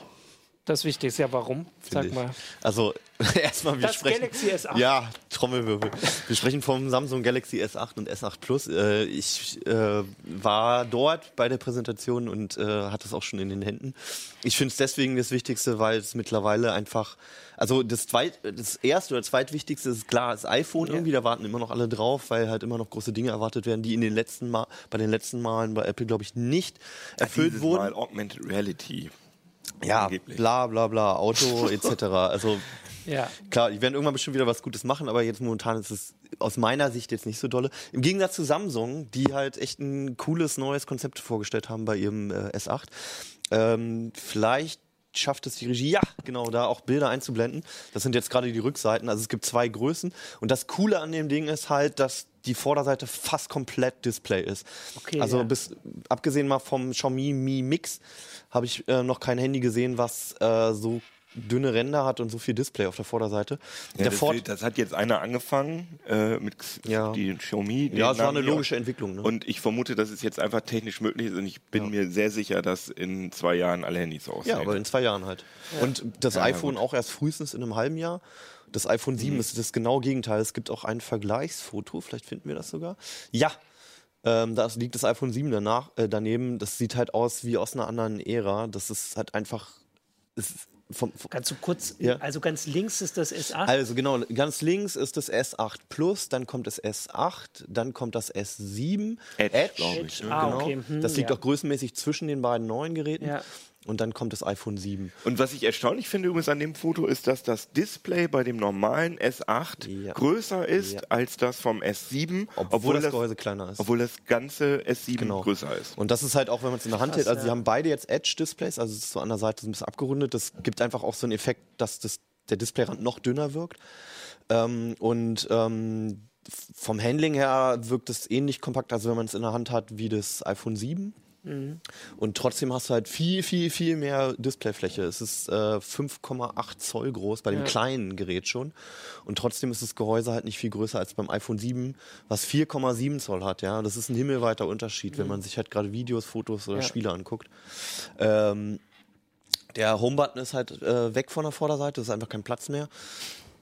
Das Wichtigste, ja, warum? Sag ich. mal. Also, erstmal, wir Das sprechen. Galaxy S8. Ja, Trommelwirbel. Wir sprechen vom Samsung Galaxy S8 und S8 Plus. Äh, ich äh, war dort bei der Präsentation und äh, hatte es auch schon in den Händen. Ich finde es deswegen das Wichtigste, weil es mittlerweile einfach, also das, zweit, das erste oder zweitwichtigste ist klar, das iPhone irgendwie, da warten immer noch alle drauf, weil halt immer noch große Dinge erwartet werden, die in den letzten Mal, bei den letzten Malen bei Apple, glaube ich, nicht erfüllt Dieses wurden. Mal Augmented Reality. Ja, Angeblich. bla bla bla, Auto etc. Also Ja. Klar, die werden irgendwann bestimmt wieder was Gutes machen, aber jetzt momentan ist es aus meiner Sicht jetzt nicht so dolle. Im Gegensatz zu Samsung, die halt echt ein cooles neues Konzept vorgestellt haben bei ihrem äh, S8. Ähm, vielleicht schafft es die Regie, ja, genau, da auch Bilder einzublenden. Das sind jetzt gerade die Rückseiten. Also es gibt zwei Größen. Und das Coole an dem Ding ist halt, dass die Vorderseite fast komplett Display ist. Okay, also ja. bis abgesehen mal vom Xiaomi Mi Mix habe ich äh, noch kein Handy gesehen, was äh, so dünne Ränder hat und so viel Display auf der Vorderseite. Ja, der das, Ford, das hat jetzt einer angefangen äh, mit Ja. die Xiaomi. ja, es war eine logische Entwicklung. Ne? Und ich vermute, dass es jetzt einfach technisch möglich ist und ich bin mir sehr sicher, dass in zwei Jahren alle Handys so aussehen. Ja, aber in zwei Jahren halt. Und das Ja, iPhone auch erst frühestens in einem halben Jahr. Das iPhone 7 Mhm. ist das genaue Gegenteil. Es gibt auch ein Vergleichsfoto, vielleicht finden wir das sogar. Ja, ähm, da liegt das iPhone 7 danach, äh, daneben. Das sieht halt aus wie aus einer anderen Ära. Das ist halt einfach. Ist vom, vom, Kannst du kurz, Ja. also ganz links ist das S8. also genau, ganz links ist das S8 Plus, dann kommt das S8, dann kommt das S7. Edge, glaub ich, ne? Ah, genau. okay, hm, das liegt ja. auch größenmäßig zwischen den beiden neuen Geräten. Ja. Und dann kommt das iPhone 7. Und was ich erstaunlich finde übrigens an dem Foto ist, dass das Display bei dem normalen S8 Ja. größer ist Ja. als das vom S7, Obwohl das Gehäuse kleiner ist. Obwohl das ganze S7 Genau. größer ist. Und das ist halt auch, wenn man es in der Hand hält, also ja. sie haben beide jetzt Edge-Displays, also es ist so an der Seite so ein bisschen abgerundet. Das gibt einfach auch so einen Effekt, dass das, der Displayrand noch dünner wirkt. Ähm, und ähm, vom Handling her wirkt es ähnlich kompakt, also wenn man es in der Hand hat wie das iPhone 7. Und trotzdem hast du halt viel, viel, viel mehr Displayfläche. Es ist äh, 5,8 Zoll groß bei dem Ja. kleinen Gerät schon. Und trotzdem ist das Gehäuse halt nicht viel größer als beim iPhone 7, was 4,7 Zoll hat. Ja, das ist ein himmelweiter Unterschied, wenn man sich halt gerade Videos, Fotos oder Ja. Spiele anguckt. Ähm, der Home-Button ist halt äh, weg von der Vorderseite, es ist einfach kein Platz mehr.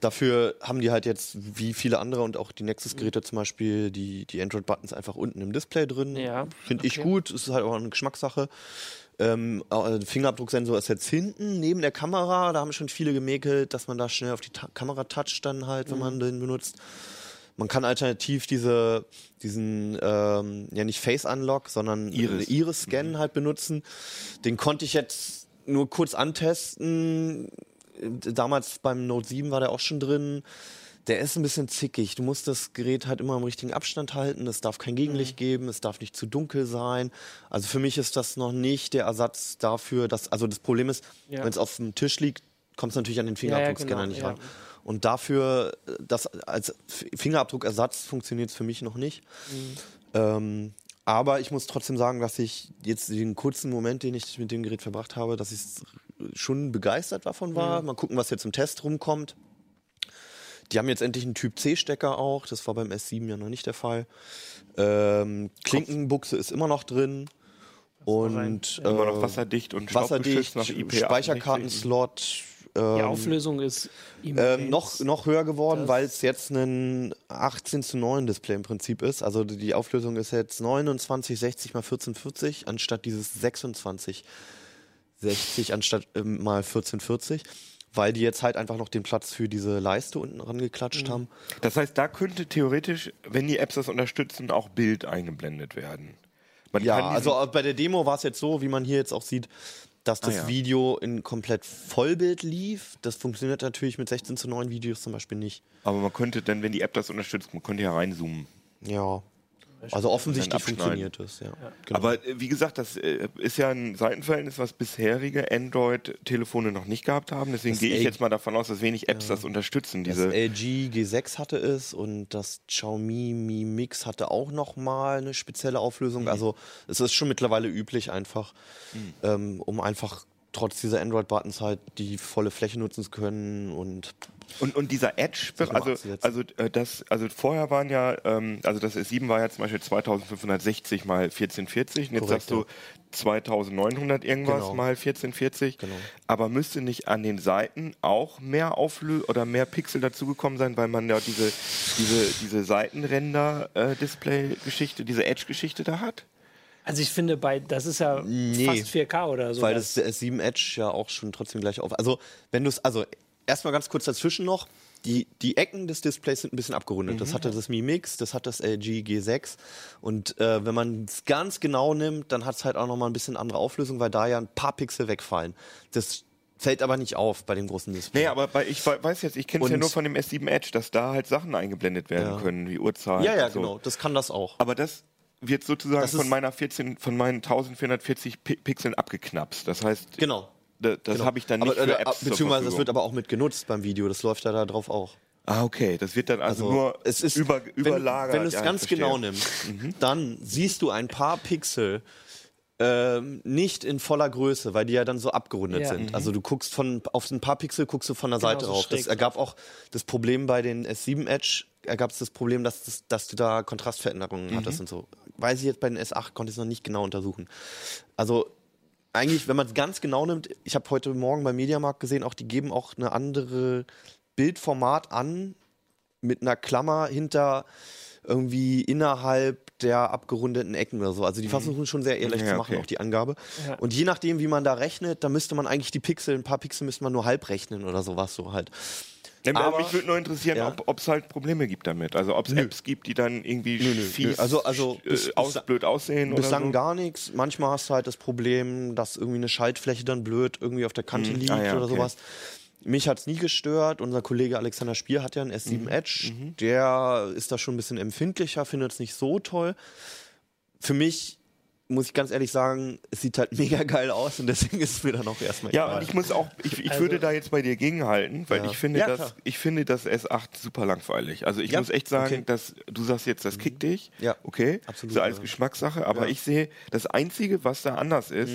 Dafür haben die halt jetzt, wie viele andere und auch die Nexus-Geräte zum Beispiel, die, die Android-Buttons einfach unten im Display drin. Ja, Finde ich okay. gut, ist halt auch eine Geschmackssache. Ähm, äh, Fingerabdrucksensor ist jetzt hinten neben der Kamera. Da haben schon viele gemäkelt, dass man da schnell auf die Ta Kamera toucht dann halt, wenn Mhm. man den benutzt. Man kann alternativ diese, diesen, ähm, ja nicht Face Unlock, sondern Iris. Iris-Scan halt benutzen. Den konnte ich jetzt nur kurz antesten. Damals beim Note 7 war der auch schon drin. Der ist ein bisschen zickig. Du musst das Gerät halt immer im richtigen Abstand halten. Es darf kein Gegenlicht geben. Es darf nicht zu dunkel sein. Also für mich ist das noch nicht der Ersatz dafür, dass, also das Problem ist, Ja. wenn es auf dem Tisch liegt, kommt es natürlich an den ja, Fingerabdruckscanner genau, nicht ja. ran. Und dafür, äh, das als Fingerabdruckersatz funktioniert es für mich noch nicht. Mhm. Ähm, aber ich muss trotzdem sagen, dass ich jetzt den kurzen Moment, den ich mit dem Gerät verbracht habe, dass ich schon begeistert davon war. Mal gucken, was jetzt im Test rumkommt. Die haben jetzt endlich einen Typ C-Stecker auch. Das war beim S7 ja noch nicht der Fall. Ähm, Klinkenbuchse ist immer noch drin. Und Immer noch äh, wasserdicht und wasserdicht, nach IP Speicherkartenslot. Die ähm, Auflösung ist ähm, noch, noch höher geworden, weil es jetzt ein 18 zu 9 Display im Prinzip ist. Also die die Auflösung ist jetzt 29, 60 mal 1440 anstatt dieses 26, 60 anstatt ähm, mal 1440. Weil die jetzt halt einfach noch den Platz für diese Leiste unten rangeklatscht haben. Das heißt, da könnte theoretisch, wenn die Apps das unterstützen, auch Bild eingeblendet werden. Man Ja, also bei der Demo war es jetzt so, wie man hier jetzt auch sieht, dass das Ah, ja. Video in komplett Vollbild lief. Das funktioniert natürlich mit 16 zu 9 Videos zum Beispiel nicht. aber man könnte dann, wenn die App das unterstützt, man könnte ja reinzoomen. Ja. Also offensichtlich funktioniert es, ja. Genau. Aber äh, wie gesagt, das äh, ist ja ein Seitenverhältnis, was bisherige Android-Telefone noch nicht gehabt haben. Deswegen Das gehe ich jetzt mal davon aus, dass wenig Apps das unterstützen. Das Diese LG G6 hatte es und das Xiaomi Mi Mix hatte auch noch mal eine spezielle Auflösung. Mhm. Also es ist schon mittlerweile üblich einfach, ähm, um einfach trotz dieser Android-Buttons halt die volle Fläche nutzen können und Und, und dieser Edge, also, also, äh, das, also vorher waren ja, ähm, also das S7 war ja zum Beispiel 2560 mal 1440 und jetzt Korrekt, sagst du 2900 irgendwas Genau. mal 1440. Genau. Aber müsste nicht an den Seiten auch mehr Auflö oder mehr Pixel dazugekommen sein, weil man ja diese, diese, diese Seitenränder-Display-Geschichte, diese Edge-Geschichte da hat? Also ich finde, bei das ist ja Nee. fast 4K oder so. weil das S7 Edge ja auch schon trotzdem gleich auf. Also, wenn du es, also erstmal ganz kurz dazwischen noch. Die, die Ecken des Displays sind ein bisschen abgerundet. Das hatte das Mi Mix, das hat das LG G6. Und äh, wenn man es ganz genau nimmt, dann hat es halt auch nochmal ein bisschen andere Auflösung, weil da ja ein paar Pixel wegfallen. Das Fällt aber nicht auf bei dem großen Display. Nee, aber bei, ich we- weiß jetzt, ich kenne es ja nur von dem S7 Edge, dass da halt Sachen eingeblendet werden Ja. können, wie Uhrzeit. ja, ja, und so. genau. Das kann das auch. Aber das wird sozusagen Das von meiner 14, von meinen 1440 Pi Pixeln abgeknapst. Das heißt, Genau. da, das genau. habe ich dann nicht aber, für äh, Apps zur Beziehungsweise das wird aber auch mit genutzt beim Video. Das läuft ja da drauf auch. Ah, okay. Das wird dann also, Also, nur es ist über, wenn, überlagert. Wenn du es Ja, ganz genau nimmst, dann siehst du ein paar Pixel ähm, nicht in voller Größe, weil die ja dann so abgerundet Ja. sind. Also du guckst von auf ein paar Pixel guckst du von der Seite so rauf. Das ergab auch das Problem bei den S7 Edge, ergab es das Problem, dass, das, dass du da Kontrastveränderungen hattest und so. Weiß ich jetzt bei den S8 konnte ich es noch nicht genau untersuchen. Also eigentlich, wenn man es ganz genau nimmt, ich habe heute Morgen beim Mediamarkt gesehen, auch die geben auch eine andere Bildformat an mit einer Klammer hinter irgendwie innerhalb der abgerundeten Ecken oder so. Also die versuchen schon sehr ehrlich Mhm. Ja, zu machen, okay. auch die Angabe. Ja. Und je nachdem, wie man da rechnet, da müsste man eigentlich die Pixel, ein paar Pixel müsste man nur halb rechnen oder sowas so halt. Ja, aber Aber- mich würde nur interessieren, Ja. ob es halt Probleme gibt damit. Also ob es Apps gibt, die dann irgendwie Nö, nö, fies, nö. Also- also bis- äh, aus, bis- blöd aussehen oder Bislang so. gar nichts. Manchmal hast du halt das Problem, dass irgendwie eine Schaltfläche dann blöd irgendwie auf der Kante liegt Ah ja, oder okay. sowas. Mich hat's nie gestört. Unser Kollege Alexander Spier hat ja einen S7 Mhm. Edge. Der ist da schon ein bisschen empfindlicher, findet es nicht so toll. Für mich muss ich ganz ehrlich sagen, es sieht halt mega geil aus und deswegen ist es mir dann auch erstmal Ja, egal. und ich muss auch, ich, ich Also- würde da jetzt bei dir gegenhalten, weil Ja. ich finde, Ja, das, klar. ich finde das S8 super langweilig. Also ich Ja, muss echt sagen, okay. dass du sagst jetzt, das kickt dich. Ja, okay, absolut, so als ja. Geschmackssache. Aber Ja. Mhm. ich sehe, das Einzige, was da anders ist,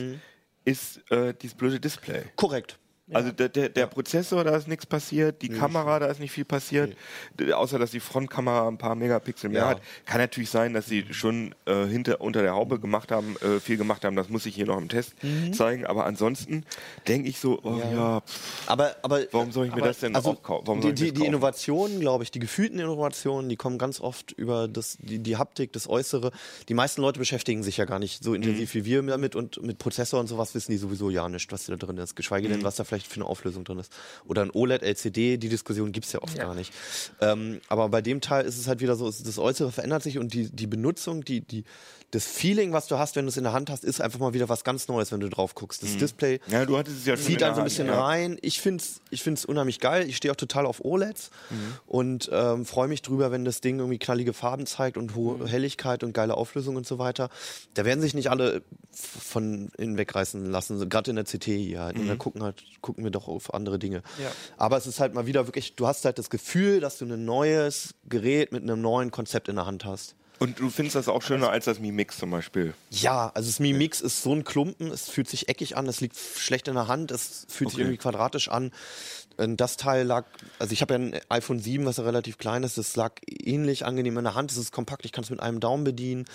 ist äh, dieses blöde Display. Korrekt. Also der, der, der Prozessor, da ist nichts passiert, die Kamera, da ist nicht viel passiert, D- außer dass die Frontkamera ein paar Megapixel mehr Ja. hat. Kann natürlich sein, dass sie schon äh, hinter unter der Haube gemacht haben, äh, viel gemacht haben. Das muss ich hier noch im Test Mhm. zeigen. Aber ansonsten denke ich so, oh ja, pff, Aber, aber warum soll ich mir das denn also aufkaufen? Warum die, die, die? Innovationen, glaube ich, die gefühlten Innovationen, die kommen ganz oft über das, die, die Haptik, das Äußere. Die meisten Leute beschäftigen sich ja gar nicht so intensiv Mhm. wie wir damit und mit Prozessor und sowas wissen die sowieso ja nicht, was da drin ist. Geschweige Mhm. denn, was da vielleicht für eine Auflösung drin ist. Oder ein OLED, LCD, die Diskussion gibt's ja oft Ja. gar nicht. Ähm, aber bei dem Teil ist es halt wieder so, es- das Äußere verändert sich und die, die Benutzung, die, die, das Feeling, was du hast, wenn du es in der Hand hast, ist einfach mal wieder was ganz Neues, wenn du drauf guckst. Das Display Ja, du hattest es ja schon zieht dann so ein bisschen ja. rein. Ich finde es ich find's unheimlich geil. Ich stehe auch total auf OLEDs Mhm. und ähm, freue mich drüber, wenn das Ding irgendwie knallige Farben zeigt und hohe Mhm. Helligkeit und geile Auflösung und so weiter. Da werden sich nicht alle von innen wegreißen lassen, gerade in der CT hier. Halt. Mhm. Und da gucken, halt, gucken wir doch auf andere Dinge. Ja. Aber es ist halt mal wieder wirklich, du hast halt das Gefühl, dass du ein neues Gerät mit einem neuen Konzept in der Hand hast. Und du findest das auch schöner als das Mi Mix zum Beispiel. Ja, also das Mi Mix ist so ein Klumpen, es fühlt sich eckig an, es liegt schlecht in der Hand, es fühlt sich Okay. irgendwie quadratisch an. Und das Teil lag, also ich habe ja ein iPhone 7, was ja relativ klein ist, das lag ähnlich angenehm in der Hand, es ist kompakt, ich kann es mit einem Daumen bedienen.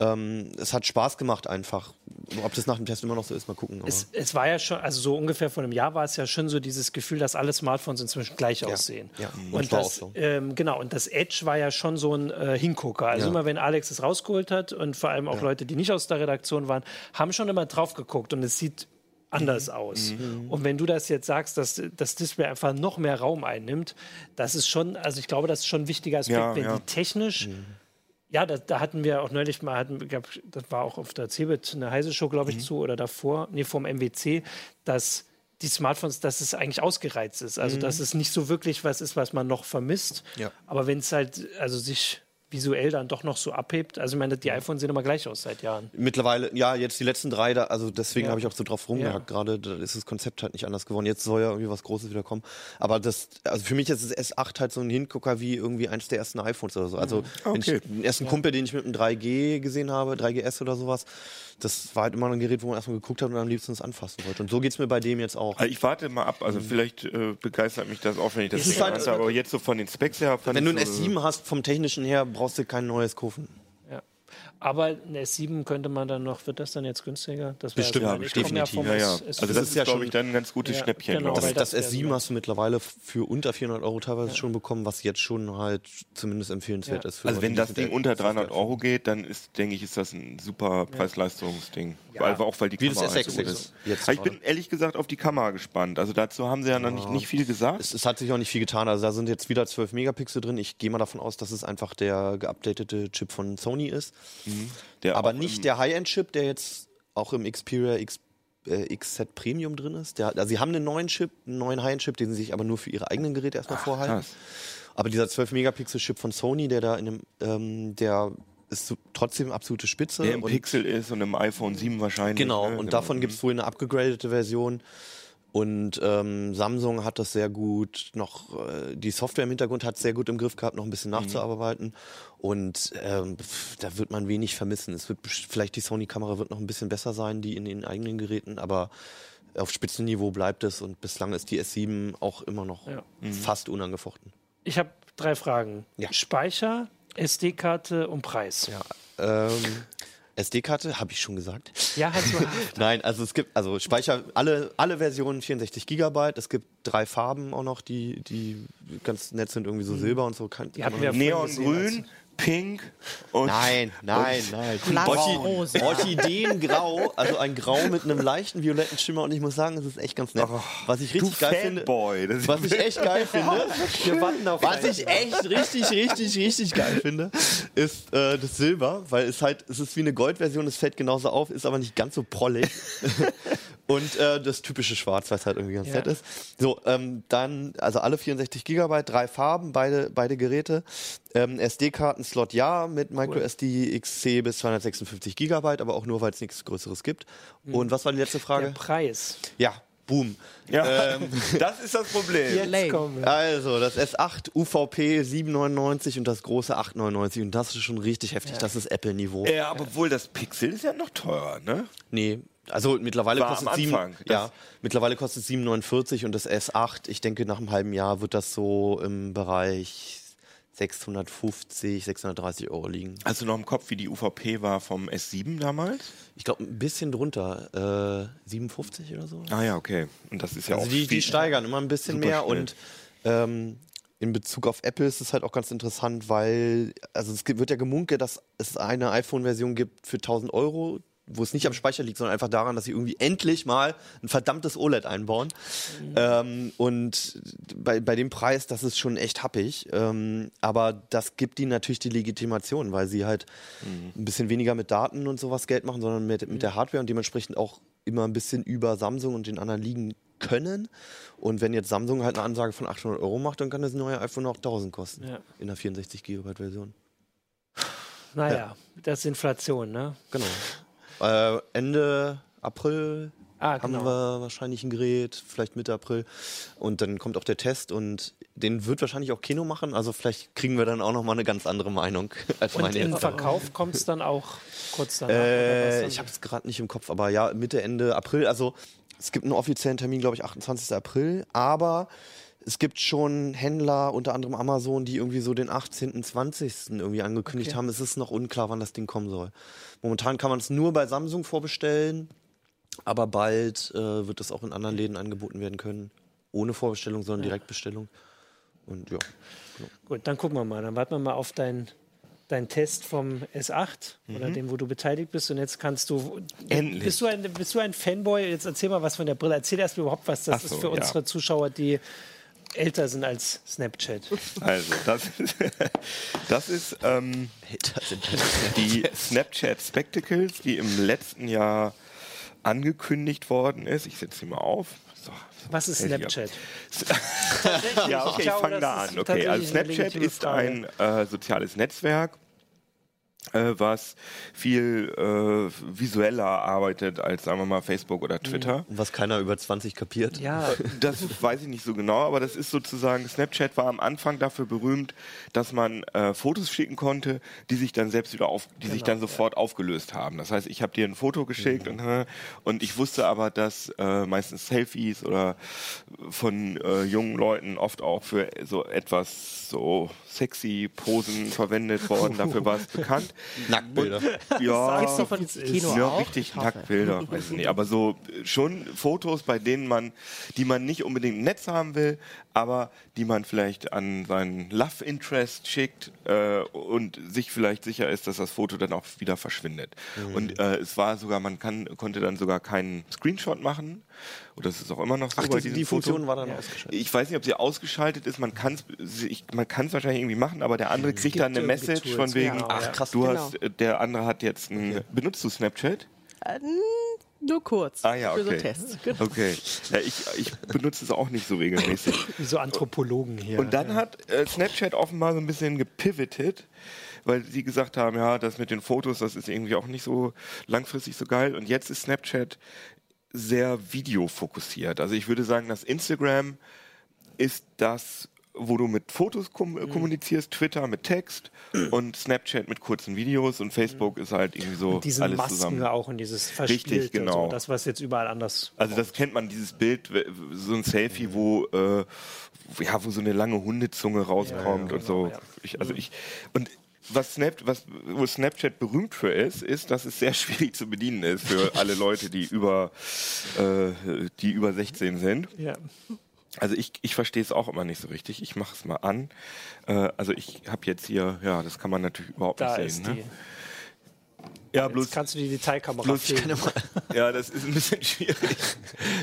Ähm, es hat Spaß gemacht einfach. Ob das nach dem Test immer noch so ist, mal gucken. Es, es war ja schon, also so ungefähr vor einem Jahr war es ja schon so dieses Gefühl, dass alle Smartphones inzwischen gleich aussehen. ja. Und Und das, so. ähm, genau, und das Edge war ja schon so ein äh, Hingucker. Also Ja. immer wenn Alex es rausgeholt hat und vor allem auch Leute, die nicht aus der Redaktion waren, haben schon immer drauf geguckt und es sieht anders Mhm. aus. Und wenn du das jetzt sagst, dass das Display einfach noch mehr Raum einnimmt, das ist schon, also ich glaube, das ist schon ein wichtiger Aspekt, Ja, wenn ja. die technisch Mhm. Ja, da, da hatten wir auch neulich mal, hatten, gab, das war auch auf der CeBIT eine heiße Show, glaube ich, zu oder davor, nee, vom MWC, dass die Smartphones, dass es eigentlich ausgereizt ist. Also, dass es nicht so wirklich was ist, was man noch vermisst. Ja. Aber wenn es halt, also sich visuell dann doch noch so abhebt, also ich meine, die iPhones sehen immer gleich aus seit Jahren. Mittlerweile, ja, jetzt die letzten drei, da, also deswegen Ja. habe ich auch so drauf rumgehackt Ja. gerade, da ist das Konzept halt nicht anders geworden. Jetzt soll ja irgendwie was Großes wieder kommen. Aber das, also für mich ist das S8 halt so ein Hingucker wie irgendwie eins der ersten iPhones oder so. Also wenn Okay. ich, den ersten Kumpel, den ich mit einem 3G gesehen habe, 3GS oder sowas, das war halt immer ein Gerät, wo man erstmal geguckt hat und am liebsten es anfassen wollte. Und so geht's mir bei dem jetzt auch. Ich warte mal ab, also vielleicht äh, begeistert mich das auch, wenn ich das Es nicht halt- aber jetzt so von den Specs her fand Wenn du ein ich so, S7 hast, vom technischen her, brauchst du kein neues kaufen. Aber ein S7 könnte man dann noch, wird das dann jetzt günstiger? Das Bestimmt, so ja, definitiv. Ja, ja. Also das ist ja glaube schon- ich, dann ein ganz gutes Ja, Schnäppchen. genau, weil Das, das das wär S7 so- hast du mittlerweile für unter 400 Euro teilweise schon bekommen, was jetzt schon halt zumindest empfehlenswert Ja. ist. Für Also Leute, wenn das Ding unter 300 Euro geht, dann ist, denke ich, ist das ein super Preis-Leistungs-Ding. Weil, auch weil die Wie das Kamera S6 so gut ist ist. jetzt Aber ich bin ehrlich gesagt auf die Kamera gespannt. Also dazu haben sie ja noch nicht, nicht viel gesagt. Es, es hat sich auch nicht viel getan. Also da sind jetzt wieder 12 Megapixel drin. Ich gehe mal davon aus, dass es einfach der geupdatete Chip von Sony ist. Der Aber nicht der High-End-Chip, der jetzt auch im Xperia X äh, XZ Premium drin ist. Der, also sie haben einen neuen Chip, einen neuen High-End-Chip, den sie sich aber nur für ihre eigenen Geräte erstmal vorhalten. krass. Aber dieser 12-Megapixel-Chip von Sony, der da in dem, ähm, der ist trotzdem absolute Spitze. Der im Pixel ist und im iPhone 7 wahrscheinlich. Genau, ne? und davon gibt es wohl eine abgegradete Version. Und ähm, Samsung hat das sehr gut noch, äh, die Software im Hintergrund hat sehr gut im Griff gehabt, noch ein bisschen nachzuarbeiten. Und ähm, pf, da wird man wenig vermissen. Es wird vielleicht die Sony-Kamera wird noch ein bisschen besser sein, die in den eigenen Geräten, aber auf Spitzenniveau bleibt es und bislang ist die S7 auch immer noch Ja. fast unangefochten. Ich habe drei Fragen. Ja. Speicher, SD-Karte und Preis. Ja. Ähm, SD-Karte, habe ich schon gesagt. Ja, hast du. Nein, also es gibt, also Speicher, alle, alle Versionen 64 Gigabyte. Es gibt drei Farben auch noch, die, die ganz nett sind, irgendwie so Silber und so. Kann, Die kann gesehen, Neongrün, Pink und Nein, nein, nein. Orchi rosa. Orchideengrau, also ein Grau mit einem leichten violetten Schimmer und ich muss sagen, es ist echt ganz nett. Was ich du richtig geil finde, Fanboy. Das was ich echt geil finde, Wir warten auf was ich echt richtig, richtig, richtig geil finde, ist äh, das Silber, weil es halt, es ist wie eine Goldversion, es fällt genauso auf, ist aber nicht ganz so prollig. Und äh, das typische Schwarz, was halt irgendwie ganz Ja. nett ist. So, ähm, dann, also alle 64 Gigabyte, drei Farben, beide, beide Geräte. Ähm, SD-Karten-Slot ja, mit MicroSD XC bis 256 Gigabyte, aber auch nur, weil es nichts Größeres gibt. Und was war die letzte Der Frage? Preis. Ja, boom. Ja, Ähm, das ist das Problem. Jetzt Lame. kommen wir. Also, das S8 UVP 799 und das große 899 und das ist schon richtig heftig, das ist Apple-Niveau. Ja, aber wohl das Pixel ist ja noch teurer, ne? Nee, also mittlerweile War kostet sieben, ja, mittlerweile kostet 749 und das S8, ich denke nach einem halben Jahr wird das so im Bereich 650, 630 Euro liegen. Hast du noch im Kopf, wie die UVP war vom S7 damals? Ich glaube ein bisschen drunter, äh, 57 oder so. Ah ja, okay. Und das ist ja Also auch die, die steigern immer ein bisschen mehr schnell. und ähm, in Bezug auf Apple ist es halt auch ganz interessant, weil also es wird ja gemunkelt, dass es eine iPhone-Version gibt für 1000 Euro, wo es nicht am Speicher liegt, sondern einfach daran, dass sie irgendwie endlich mal ein verdammtes OLED einbauen. Ähm, und bei, bei dem Preis, das ist schon echt happig. Ähm, aber das gibt ihnen natürlich die Legitimation, weil sie halt ein bisschen weniger mit Daten und sowas Geld machen, sondern mit, mit der Hardware und dementsprechend auch immer ein bisschen über Samsung und den anderen liegen können. Und wenn jetzt Samsung halt eine Ansage von 800 Euro macht, dann kann das neue iPhone auch 1000 kosten. Ja. In der 64 Gigabyte Version. Naja, das ist Inflation, ne? Genau. Äh, Ende April Ah, haben genau. wir wahrscheinlich ein Gerät, vielleicht Mitte April. Und dann kommt auch der Test und den wird wahrscheinlich auch Kino machen. Also vielleicht kriegen wir dann auch nochmal eine ganz andere Meinung als Und meine jetzt. Verkauf kommt es dann auch kurz danach. Äh, ich habe es gerade nicht im Kopf, aber ja, Mitte, Ende April. Also es gibt einen offiziellen Termin, glaube ich, 28. April. Aber es gibt schon Händler, unter anderem Amazon, die irgendwie so den 18., 20. irgendwie angekündigt Okay. haben. Es ist noch unklar, wann das Ding kommen soll. Momentan kann man es nur bei Samsung vorbestellen, aber bald äh, wird es auch in anderen Läden angeboten werden können. Ohne Vorbestellung, sondern Direktbestellung. Und ja. Gut, dann gucken wir mal. Dann warten wir mal auf deinen dein Test vom S8 oder dem, wo du beteiligt bist. Und jetzt kannst du. Endlich. Bist du, ein, bist du ein Fanboy? Jetzt erzähl mal was von der Brille. Erzähl erst mal überhaupt was. Das so, ist für ja. unsere Zuschauer, die älter sind als Snapchat. Also, das ist, das ist ähm, Älter sind die Snapchat Spectacles, die im letzten Jahr angekündigt worden ist. Ich setze sie mal auf. So, Was ist. Snapchat? Ja, okay, ich fange da an. Okay, also Snapchat ist ein äh, soziales Netzwerk, äh, was viel äh, visueller arbeitet als, sagen wir mal, Facebook oder Twitter. Was keiner über 20 kapiert. Ja, Das weiß ich nicht so genau, aber das ist sozusagen, Snapchat war am Anfang dafür berühmt, dass man äh, Fotos schicken konnte, die sich dann selbst wieder auf, die sich dann sofort aufgelöst haben. Das heißt, ich habe dir ein Foto geschickt und, äh, und ich wusste aber, dass äh, meistens Selfies oder von äh, jungen Leuten oft auch für so etwas so sexy Posen verwendet worden. Dafür war es bekannt. Nacktbilder. Ja, Gibt's doch von Kino ja, auch? richtig. Nacktbilder, weiß ich nicht. Aber so äh, schon Fotos, bei denen man, die man nicht unbedingt im Netz haben will, aber die man vielleicht an seinen Love Interest schickt äh, und sich vielleicht sicher ist, dass das Foto dann auch wieder verschwindet. Mhm. Und äh, es war sogar, man kann, konnte dann sogar keinen Screenshot machen. Oder das ist auch immer noch so Ach, bei die, diesem die Funktion Foto. war dann ausgeschaltet. Ich weiß nicht, ob sie ausgeschaltet ist. Man kann es man kann's wahrscheinlich irgendwie machen, aber der andere kriegt dann eine Message Tools, von wegen, genau, Ach, ja. krass. du Genau. hast, äh, der andere hat jetzt ein, benutzt du Snapchat? Äh, Nur kurz. Ah ja, Für so okay. Tests. Genau. Okay. Ja, ich, ich benutze es auch nicht so regelmäßig. Wie so Anthropologen hier. Und dann hat äh, Snapchat offenbar so ein bisschen gepivotet, weil sie gesagt haben, ja, das mit den Fotos, das ist irgendwie auch nicht so langfristig so geil. Und jetzt ist Snapchat sehr videofokussiert. Also ich würde sagen, dass Instagram ist das, wo du mit Fotos kom äh, kommunizierst, Twitter mit Text und Snapchat mit kurzen Videos und Facebook ist halt irgendwie so diese alles Masken zusammen. auch und dieses Verspielte, genau. so, das, was jetzt überall anders Also das kennt man, dieses Bild, so ein Selfie, wo, äh, ja, wo so eine lange Hundezunge rauskommt und so. ja. Ich, also ich, und was, Snap, was wo Snapchat berühmt für ist, ist, dass es sehr schwierig zu bedienen ist für alle Leute, die über, äh, die über 16 sind. Ja. Also ich, ich verstehe es auch immer nicht so richtig. Ich mache es mal an. Äh, also ich habe jetzt hier, ja, das kann man natürlich überhaupt Da nicht ist sehen. die. Ne? Ja, bloß Jetzt kannst du die Detailkamera Bloß ich filmen. Ja, das ist ein bisschen schwierig.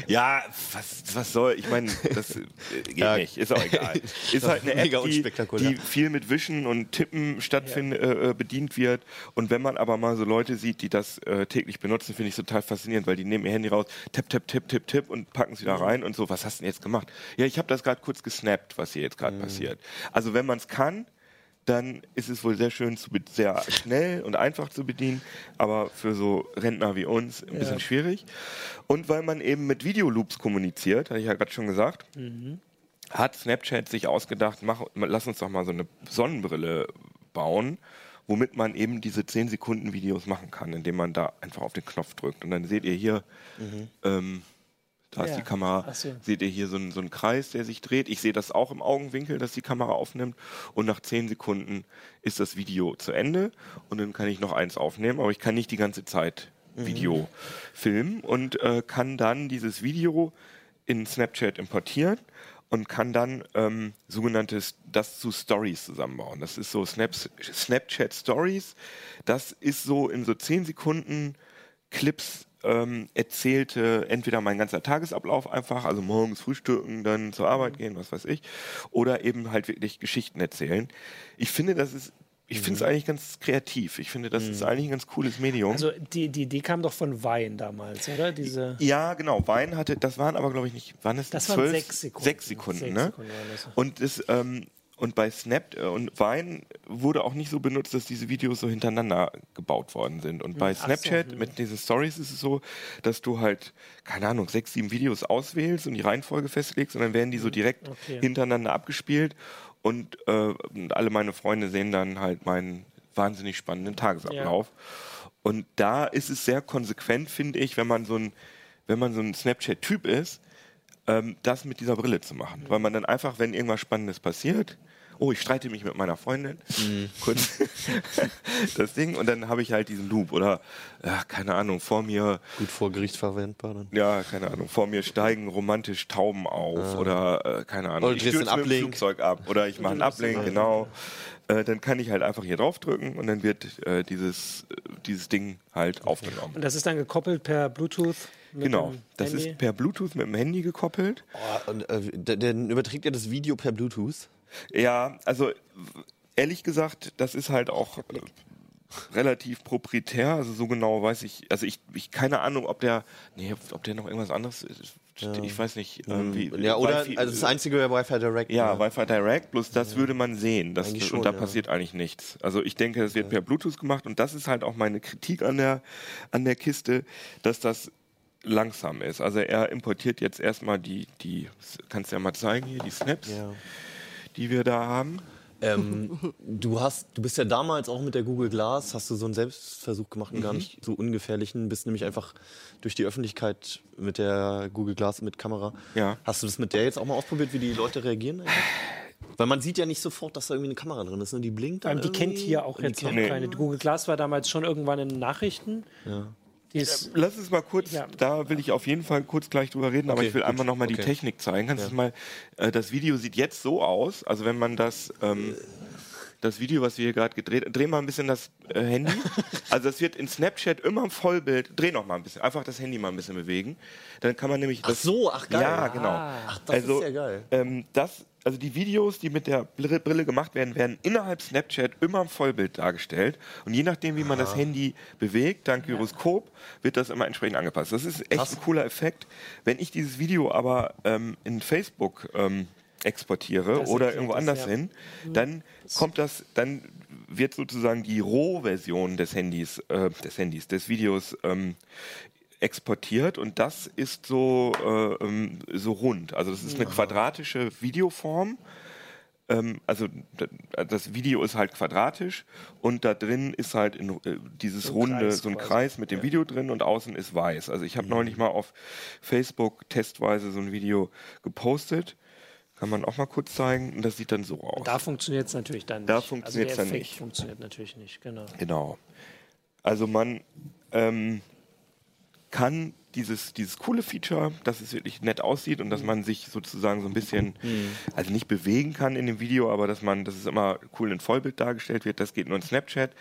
Ja, was, was soll, ich meine, das äh, geht Ja. nicht, ist auch egal. Ist halt eine Mega App, die, unspektakulär. die viel mit Wischen und Tippen stattfindet, äh, äh, bedient wird. Und wenn man aber mal so Leute sieht, die das äh, täglich benutzen, finde ich total faszinierend, weil die nehmen ihr Handy raus, tipp, tipp, tipp, tipp, tipp und packen es wieder rein und so, was hast du denn jetzt gemacht? Ja, ich habe das gerade kurz gesnappt, was hier jetzt gerade passiert. Also wenn man es kann, dann ist es wohl sehr schön, zu sehr schnell und einfach zu bedienen, aber für so Rentner wie uns ein bisschen schwierig. Und weil man eben mit Videoloops kommuniziert, hatte ich ja gerade schon gesagt, hat Snapchat sich ausgedacht, mach, lass uns doch mal so eine Sonnenbrille bauen, womit man eben diese 10 Sekunden Videos machen kann, indem man da einfach auf den Knopf drückt. Und dann seht ihr hier, ähm, da ist Ja. die Kamera, so. seht ihr hier so einen, so einen Kreis, der sich dreht. Ich sehe das auch im Augenwinkel, dass die Kamera aufnimmt. Und nach 10 Sekunden ist das Video zu Ende. Und dann kann ich noch eins aufnehmen, aber ich kann nicht die ganze Zeit Video filmen und äh, kann dann dieses Video in Snapchat importieren und kann dann ähm, sogenanntes das zu Stories zusammenbauen. Das ist so Snaps, Snapchat Stories. Das ist so in so 10 Sekunden Clips ähm, erzählte entweder mein ganzer Tagesablauf einfach, also morgens frühstücken, dann zur Arbeit gehen, was weiß ich, oder eben halt wirklich Geschichten erzählen. Ich finde, das ist, ich finde es eigentlich ganz kreativ. Ich finde, das ist eigentlich ein ganz cooles Medium. Also die, die Idee kam doch von Wein damals, oder? Diese ja, genau. Wein hatte, das waren aber glaube ich nicht, waren es Das waren zwölf, sechs Sekunden. Sechs Sekunden, Sechs ne? Sekunden waren das. Und das, ähm, und bei Snap äh, und Wein wurde auch nicht so benutzt, dass diese Videos so hintereinander gebaut worden sind. Und bei Ach so, Snapchat hm. mit diesen Stories ist es so, dass du halt, keine Ahnung, sechs, sieben Videos auswählst und die Reihenfolge festlegst und dann werden die so direkt Hm, Okay. hintereinander abgespielt. Und, äh, und alle meine Freunde sehen dann halt meinen wahnsinnig spannenden Tagesablauf. Und da ist es sehr konsequent, finde ich, wenn man so ein, wenn man so ein Snapchat-Typ ist, ähm, das mit dieser Brille zu machen. Weil man dann einfach, wenn irgendwas Spannendes passiert, oh, ich streite mich mit meiner Freundin, kurz das Ding, und dann habe ich halt diesen Loop oder, ja, keine Ahnung, vor mir, Gut vor Gericht verwendbar dann. ja, keine Ahnung, vor mir steigen romantisch Tauben auf oder, äh, keine Ahnung, Oder ich du drehst stürze einen mit dem Uplink. Flugzeug ab oder ich mache einen Uplink, genau. Äh, dann kann ich halt einfach hier draufdrücken und dann wird äh, dieses, äh, dieses Ding halt aufgenommen. Und das ist dann gekoppelt per Bluetooth? Mit Genau, dem das Handy? ist per Bluetooth mit dem Handy gekoppelt. Oh, und, äh, dann überträgt ihr das Video per Bluetooth? Ja, also ehrlich gesagt, das ist halt auch äh, relativ proprietär, also so genau weiß ich, also ich, ich keine Ahnung, ob der, nee, ob der noch irgendwas anderes ist. Ich weiß nicht, ähm, wie, Ja, oder Wi-Fi- also das einzige wäre Wi-Fi Direct. ja, ne? Wi-Fi Direct, bloß das würde man sehen. Das, Eigentlich und schon, da ja. passiert eigentlich nichts. Also ich denke, das wird per Bluetooth gemacht und das ist halt auch meine Kritik an der, an der Kiste, dass das langsam ist. Also er importiert jetzt erstmal die, die, kannst du ja mal zeigen hier, die Snaps, Ja. Die wir da haben. Ähm, du hast, du bist ja damals auch mit der Google Glass, hast du so einen Selbstversuch gemacht, einen gar nicht so ungefährlichen, bist nämlich einfach durch die Öffentlichkeit mit der Google Glass mit Kamera. Ja. Hast du das mit der jetzt auch mal ausprobiert, wie die Leute reagieren? Eigentlich? Weil man sieht ja nicht sofort, dass da irgendwie eine Kamera drin ist. Ne? Die blinkt dann Ähm, die kennt irgendwie. hier auch jetzt noch kennt- Nee. keine. Die Google Glass war damals schon irgendwann in den Nachrichten. Ja. Die ist, Lass uns mal kurz, Ja. da will ich auf jeden Fall kurz gleich drüber reden, aber Okay, ich will gut. einfach nochmal die Okay. Technik zeigen. Kannst du mal, äh, das Video sieht jetzt so aus, also wenn man das, ähm, das Video, was wir hier gerade gedreht, dreh mal ein bisschen das äh, Handy. Also das wird in Snapchat immer im Vollbild, dreh noch mal ein bisschen, einfach das Handy mal ein bisschen bewegen. Dann kann man nämlich Ach das, so, ach geil. Ja, genau. Ach, das also, ist ja geil. Ähm, das also die Videos, die mit der Brille gemacht werden, werden innerhalb Snapchat immer im Vollbild dargestellt. Und je nachdem, wie man das Handy bewegt, dank Gyroskop, wird das immer entsprechend angepasst. Das ist echt ein cooler Effekt. Wenn ich dieses Video aber ähm, in Facebook ähm, exportiere Das oder irgendwo anders ja. hin, dann kommt das, dann wird sozusagen die Rohversion des Handys, äh, des Handys, des Videos ähm, exportiert und das ist so, äh, ähm, so rund. Also das ist eine quadratische Videoform. Ähm, also das Video ist halt quadratisch und da drin ist halt in, äh, dieses So runde, Kreis so ein. Kreis mit dem Ja. Video drin und außen ist weiß. Also ich habe neulich mal auf Facebook testweise so ein Video gepostet. Kann man auch mal kurz zeigen. Und das sieht dann so aus. Da funktioniert es natürlich dann nicht. Da funktioniert's also der dann nicht. funktioniert natürlich nicht, genau. Genau. Also man ähm, kann dieses, dieses coole Feature, dass es wirklich nett aussieht und dass man sich sozusagen so ein bisschen, also nicht bewegen kann in dem Video, aber dass man, dass es immer cool in Vollbild dargestellt wird, das geht nur in Snapchat.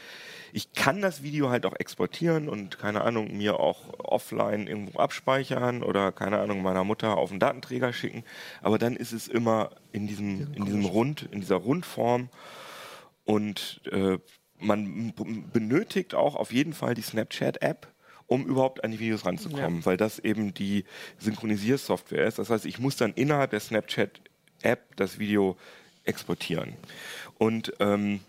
Ich kann das Video halt auch exportieren und keine Ahnung, mir auch offline irgendwo abspeichern oder keine Ahnung, meiner Mutter auf einen Datenträger schicken. Aber dann ist es immer in diesem, in diesem Rund, in dieser Rundform. Und äh, man benötigt auch auf jeden Fall die Snapchat-App, um überhaupt an die Videos ranzukommen, weil das eben die Synchronisiersoftware ist. Das heißt, ich muss dann innerhalb der Snapchat-App das Video exportieren. Und ähm,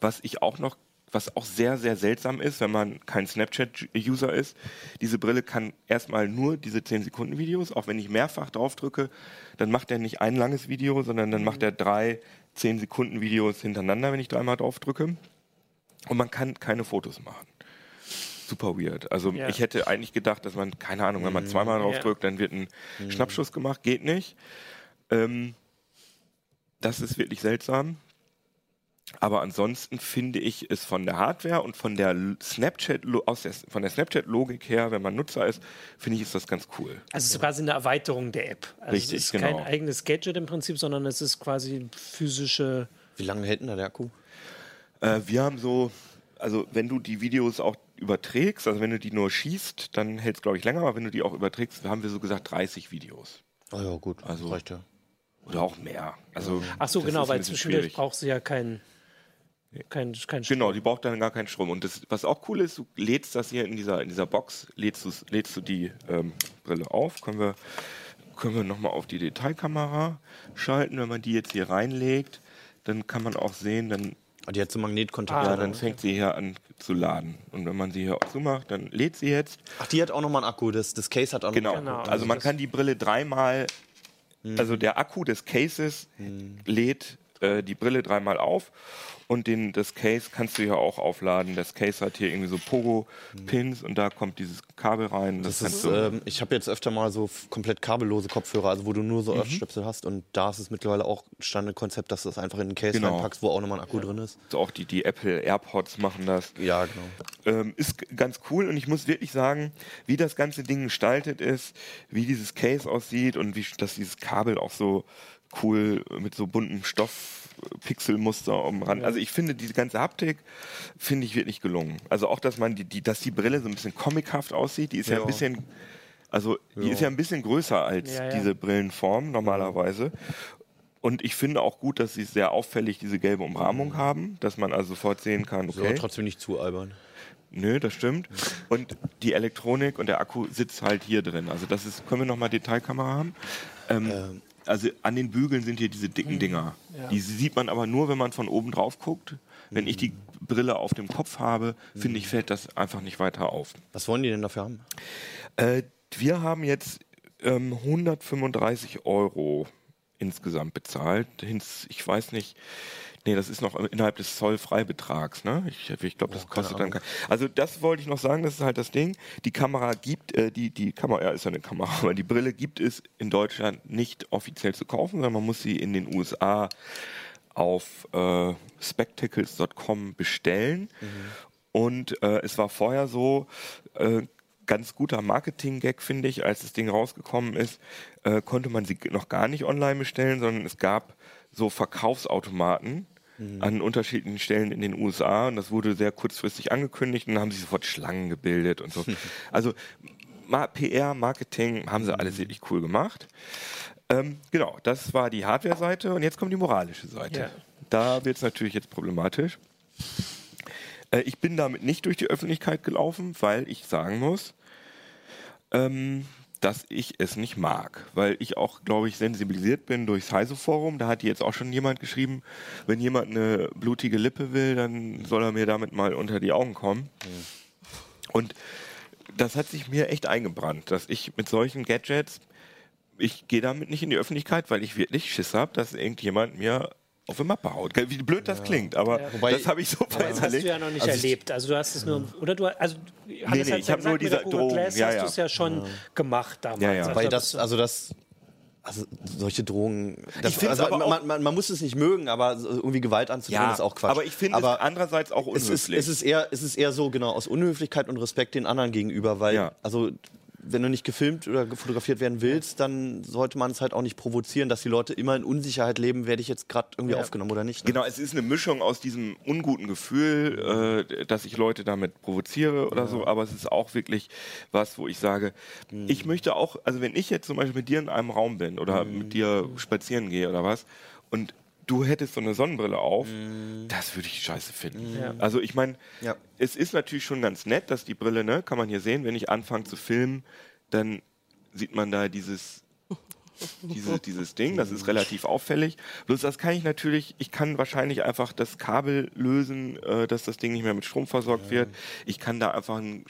was ich auch noch, was auch sehr, sehr seltsam ist, wenn man kein Snapchat-User ist, diese Brille kann erstmal nur diese 10-Sekunden-Videos, auch wenn ich mehrfach draufdrücke, dann macht er nicht ein langes Video, sondern dann macht er drei 10-Sekunden-Videos hintereinander, wenn ich dreimal draufdrücke. Und man kann keine Fotos machen. Super weird. Also Ja. ich hätte eigentlich gedacht, dass man, keine Ahnung, wenn man zweimal draufdrückt, dann wird ein Schnappschuss gemacht. Geht nicht. Ähm, das ist wirklich seltsam. Aber ansonsten finde ich es von der Hardware und von der Snapchat aus der, von der Snapchat Logik her, wenn man Nutzer ist, finde ich ist das ganz cool. Also es ist quasi eine Erweiterung der App. Also Richtig, es ist genau. kein eigenes Gadget im Prinzip, sondern es ist quasi physische. Wie lange hält denn da der Akku? Äh, wir haben so, also wenn du die Videos auch überträgst, also wenn du die nur schießt, dann hält es glaube ich länger, aber wenn du die auch überträgst, haben wir so gesagt 30 Videos Oh ja, gut. Also- reicht ja. oder auch mehr. Also Ach so, genau, weil zwischendurch schwierig. braucht sie ja kein, kein, kein Genau, die braucht dann gar keinen Strom. Und das, was auch cool ist, du lädst das hier in dieser, in dieser Box, lädst, lädst du die ähm, Brille auf. Können wir, können wir nochmal auf die Detailkamera schalten. Wenn man die jetzt hier reinlegt, dann kann man auch sehen, dann, Ah, Die hat so Magnetkontakt. Ah, ja, ja, dann fängt sie hier an zu laden. Und wenn man sie hier auch zumacht, dann lädt sie jetzt. Ach, die hat auch nochmal einen Akku. Das, das Case hat auch noch Genau. einen Genau, Akku. Also man kann die Brille dreimal, Mhm. also der Akku des Cases lädt äh, die Brille dreimal auf und den, das Case kannst du hier auch aufladen. Das Case hat hier irgendwie so Pogo-Pins und da kommt dieses Kabel rein. Das, Das ist, du, ähm, ich habe jetzt öfter mal so komplett kabellose Kopfhörer, also wo du nur Mhm. so Ohrstöpsel hast und da ist es mittlerweile auch Standardkonzept, dass du das einfach in den Case Genau. reinpackst, wo auch nochmal ein Akku drin ist. auch die, die Apple AirPods machen das. Ja, genau. ähm, ist ganz cool und ich muss wirklich sagen, wie das ganze Ding gestaltet ist, wie dieses Case aussieht und wie dass dieses Kabel auch so cool mit so buntem Stoff Pixelmuster am Rand. Also ich finde diese ganze Haptik finde ich wirklich gelungen. Also auch, dass man die, die dass die Brille so ein bisschen comichaft aussieht, die ist ja, Ja. ein bisschen also die ist ja ein bisschen größer als Ja, ja. diese Brillenform normalerweise. Und ich finde auch gut, dass sie sehr auffällig diese gelbe Umrahmung haben, dass man also sofort sehen kann, So, okay. trotzdem nicht zu albern. Nö, das stimmt. Und die Elektronik und der Akku sitzt halt hier drin. Also das ist, können wir nochmal Detailkamera haben? Ähm, also an den Bügeln sind hier diese dicken Dinger. Ja. Die sieht man aber nur, wenn man von oben drauf guckt. Wenn ich die Brille auf dem Kopf habe, finde ich, fällt das einfach nicht weiter auf. Was wollen die denn dafür haben? Äh, wir haben jetzt ähm, 135 Euro insgesamt bezahlt. Ich weiß nicht, nee, das ist noch innerhalb des Zollfreibetrags. Ne? Ich, ich glaube, das Oh, kostet dann. Kein- Also das wollte ich noch sagen, das ist halt das Ding. Die Kamera gibt, äh, die, die Kamera, ja, ist ja eine Kamera, aber die Brille gibt es in Deutschland nicht offiziell zu kaufen, sondern man muss sie in den USA auf äh, spectacles.com bestellen. Und äh, es war vorher so, äh, ganz guter Marketing-Gag, finde ich, als das Ding rausgekommen ist, äh, konnte man sie noch gar nicht online bestellen, sondern es gab so Verkaufsautomaten an unterschiedlichen Stellen in den USA und das wurde sehr kurzfristig angekündigt und dann haben sich sofort Schlangen gebildet und so. Also PR, Marketing haben sie alles wirklich cool gemacht. Ähm, genau, das war die Hardware-Seite und jetzt kommt die moralische Seite. Ja. Da wird es natürlich jetzt problematisch. Äh, ich bin damit nicht durch die Öffentlichkeit gelaufen, weil ich sagen muss, ähm, dass ich es nicht mag. Weil ich auch, glaube ich, sensibilisiert bin durchs Heise-Forum. Da hat jetzt auch schon jemand geschrieben, wenn jemand eine blutige Lippe will, dann soll er mir damit mal unter die Augen kommen. Und das hat sich mir echt eingebrannt, dass ich mit solchen Gadgets, ich gehe damit nicht in die Öffentlichkeit, weil ich wirklich Schiss habe, dass irgendjemand mir auf die Mappe haut. Wie blöd das klingt, aber Wobei- das habe ich so Das hast du verinnerlicht. ja noch nicht Also erlebt. Also du hast es nur, oder du, also nee, hat's ich ja hab nur diese Drohung, Glass ja, hast ja. du es ja schon gemacht damals. Ja, ja. Also Weil da das, also das, also solche Drohungen, das, Ich also aber man, man, man, muss es nicht mögen, aber irgendwie Gewalt anzudrehen ist auch Quatsch. aber ich finde es aber andererseits auch es ist, unhöflich. es ist eher, es ist eher so genau aus Unhöflichkeit und Respekt den anderen gegenüber, weil Ja. also wenn du nicht gefilmt oder fotografiert werden willst, dann sollte man es halt auch nicht provozieren, dass die Leute immer in Unsicherheit leben, werde ich jetzt gerade irgendwie aufgenommen oder nicht. Ne? Genau, es ist eine Mischung aus diesem unguten Gefühl, äh, dass ich Leute damit provoziere oder so, aber es ist auch wirklich was, wo ich sage, Mhm. ich möchte auch, also wenn ich jetzt zum Beispiel mit dir in einem Raum bin oder Mhm. mit dir spazieren gehe oder was und du hättest so eine Sonnenbrille auf, Mhm. das würde ich scheiße finden. Ja. Also ich meine, Ja. es ist natürlich schon ganz nett, dass die Brille, ne, kann man hier sehen, wenn ich anfange zu filmen, dann sieht man da dieses diese, dieses Ding, das ist relativ auffällig. Bloß das kann ich natürlich, ich kann wahrscheinlich einfach das Kabel lösen, äh, dass das Ding nicht mehr mit Strom versorgt wird. Ich kann da einfach einen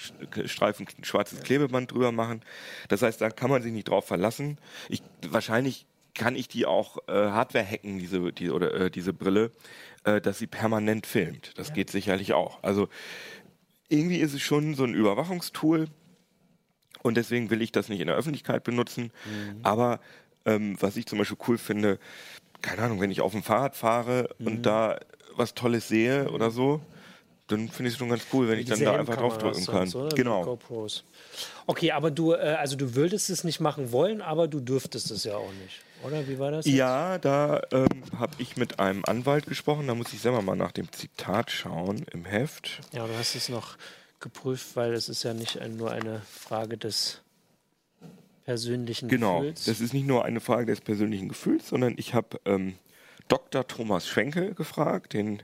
Streifen schwarzes Klebeband drüber machen. Das heißt, da kann man sich nicht drauf verlassen. Ich, wahrscheinlich kann ich die auch äh, Hardware hacken, diese, die, oder, äh, diese Brille, äh, dass sie permanent filmt. Das geht sicherlich auch. Also irgendwie ist es schon so ein Überwachungstool und deswegen will ich das nicht in der Öffentlichkeit benutzen. Aber ähm, was ich zum Beispiel cool finde, keine Ahnung, wenn ich auf dem Fahrrad fahre und da was Tolles sehe oder so, dann finde ich es schon ganz cool, wenn ich dann da einfach draufdrücken kann. so, genau. GoPros. Okay, aber du, äh, also du würdest es nicht machen wollen, aber du dürftest es ja auch nicht. Oder wie war das? jetzt? Ja, da ähm, habe ich mit einem Anwalt gesprochen. Da muss ich selber mal nach dem Zitat schauen im Heft. Ja, du hast es noch geprüft, weil es ist ja nicht ein, nur eine Frage des persönlichen Genau, Gefühls. das ist nicht nur eine Frage des persönlichen Gefühls, sondern ich habe ähm, Dr. Thomas Schwenke gefragt, den,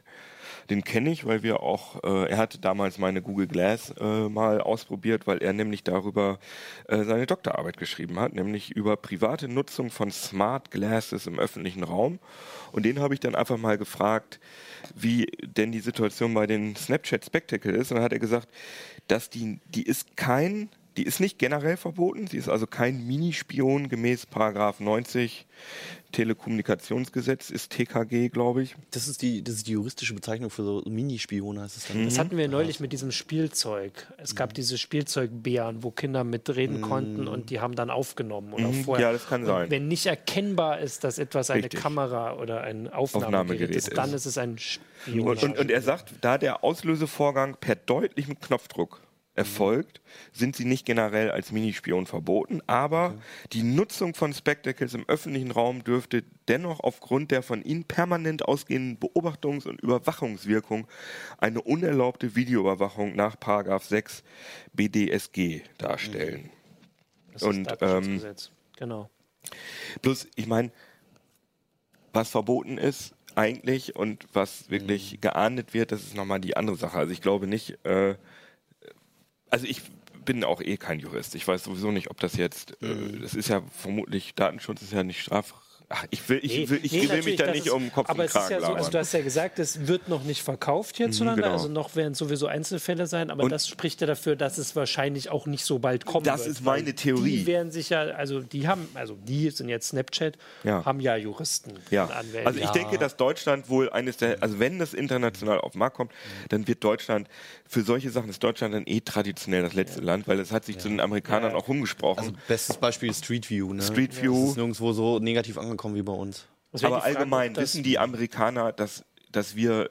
den kenne ich, weil wir auch, äh, er hatte damals meine Google Glass äh, mal ausprobiert, weil er nämlich darüber äh, seine Doktorarbeit geschrieben hat, nämlich über private Nutzung von Smart Glasses im öffentlichen Raum. Und den habe ich dann einfach mal gefragt, wie denn die Situation bei den Snapchat Spectacle ist. Und dann hat er gesagt, dass die, die ist kein die ist nicht generell verboten, sie ist also kein Minispion gemäß Paragraph 90 Telekommunikationsgesetz, ist TKG, glaube ich. Das ist die, das ist die juristische Bezeichnung für so Minispione, heißt es dann. Das hatten wir neulich mit diesem Spielzeug. Es Mhm. gab diese Spielzeugbären, wo Kinder mitreden konnten und die haben dann aufgenommen. Oder Mhm, vorher. ja, das kann und sein. Wenn nicht erkennbar ist, dass etwas eine Richtig. Kamera oder ein Aufnahmegerät, Aufnahmegerät ist, dann ist. ist es ein Spion. Und, und, und er sagt, da der Auslösevorgang per deutlichem Knopfdruck erfolgt, sind sie nicht generell als Minispion verboten, aber die Nutzung von Spectacles im öffentlichen Raum dürfte dennoch aufgrund der von ihnen permanent ausgehenden Beobachtungs- und Überwachungswirkung eine unerlaubte Videoüberwachung nach Paragraph 6 BDSG darstellen. das ist und, Datenschutzgesetz. genau. Bloß, ich meine, was verboten ist eigentlich und was wirklich geahndet wird, das ist nochmal die andere Sache. Also ich glaube nicht, äh, also ich bin auch eh kein Jurist. Ich weiß sowieso nicht, ob das jetzt, äh, das ist ja vermutlich, Datenschutz ist ja nicht straf. Ach, ich will, ich Nee, will, ich nee, will mich da das nicht ist- um Kopf aber und es ist Kragen ja so, also du hast ja gesagt, es wird noch nicht verkauft hierzulande, genau. also noch werden sowieso Einzelfälle sein, aber Und- das spricht ja dafür, dass es wahrscheinlich auch nicht so bald kommen Das wird. ist meine Theorie. Die werden sich ja, also die haben, also die sind jetzt Snapchat, Ja. haben ja Juristen Ja, und Anwälte. also ich denke, dass Deutschland wohl eines der, also wenn das international auf den Markt kommt, dann wird Deutschland, für solche Sachen ist Deutschland dann eh traditionell das letzte Land, weil es hat sich zu den Amerikanern Ja. auch rumgesprochen. Also bestes Beispiel ist Street View. Ne? Street View. Das ist nirgendwo so negativ angekommen wie bei uns. Aber Frage, allgemein wissen die Amerikaner, dass, dass wir,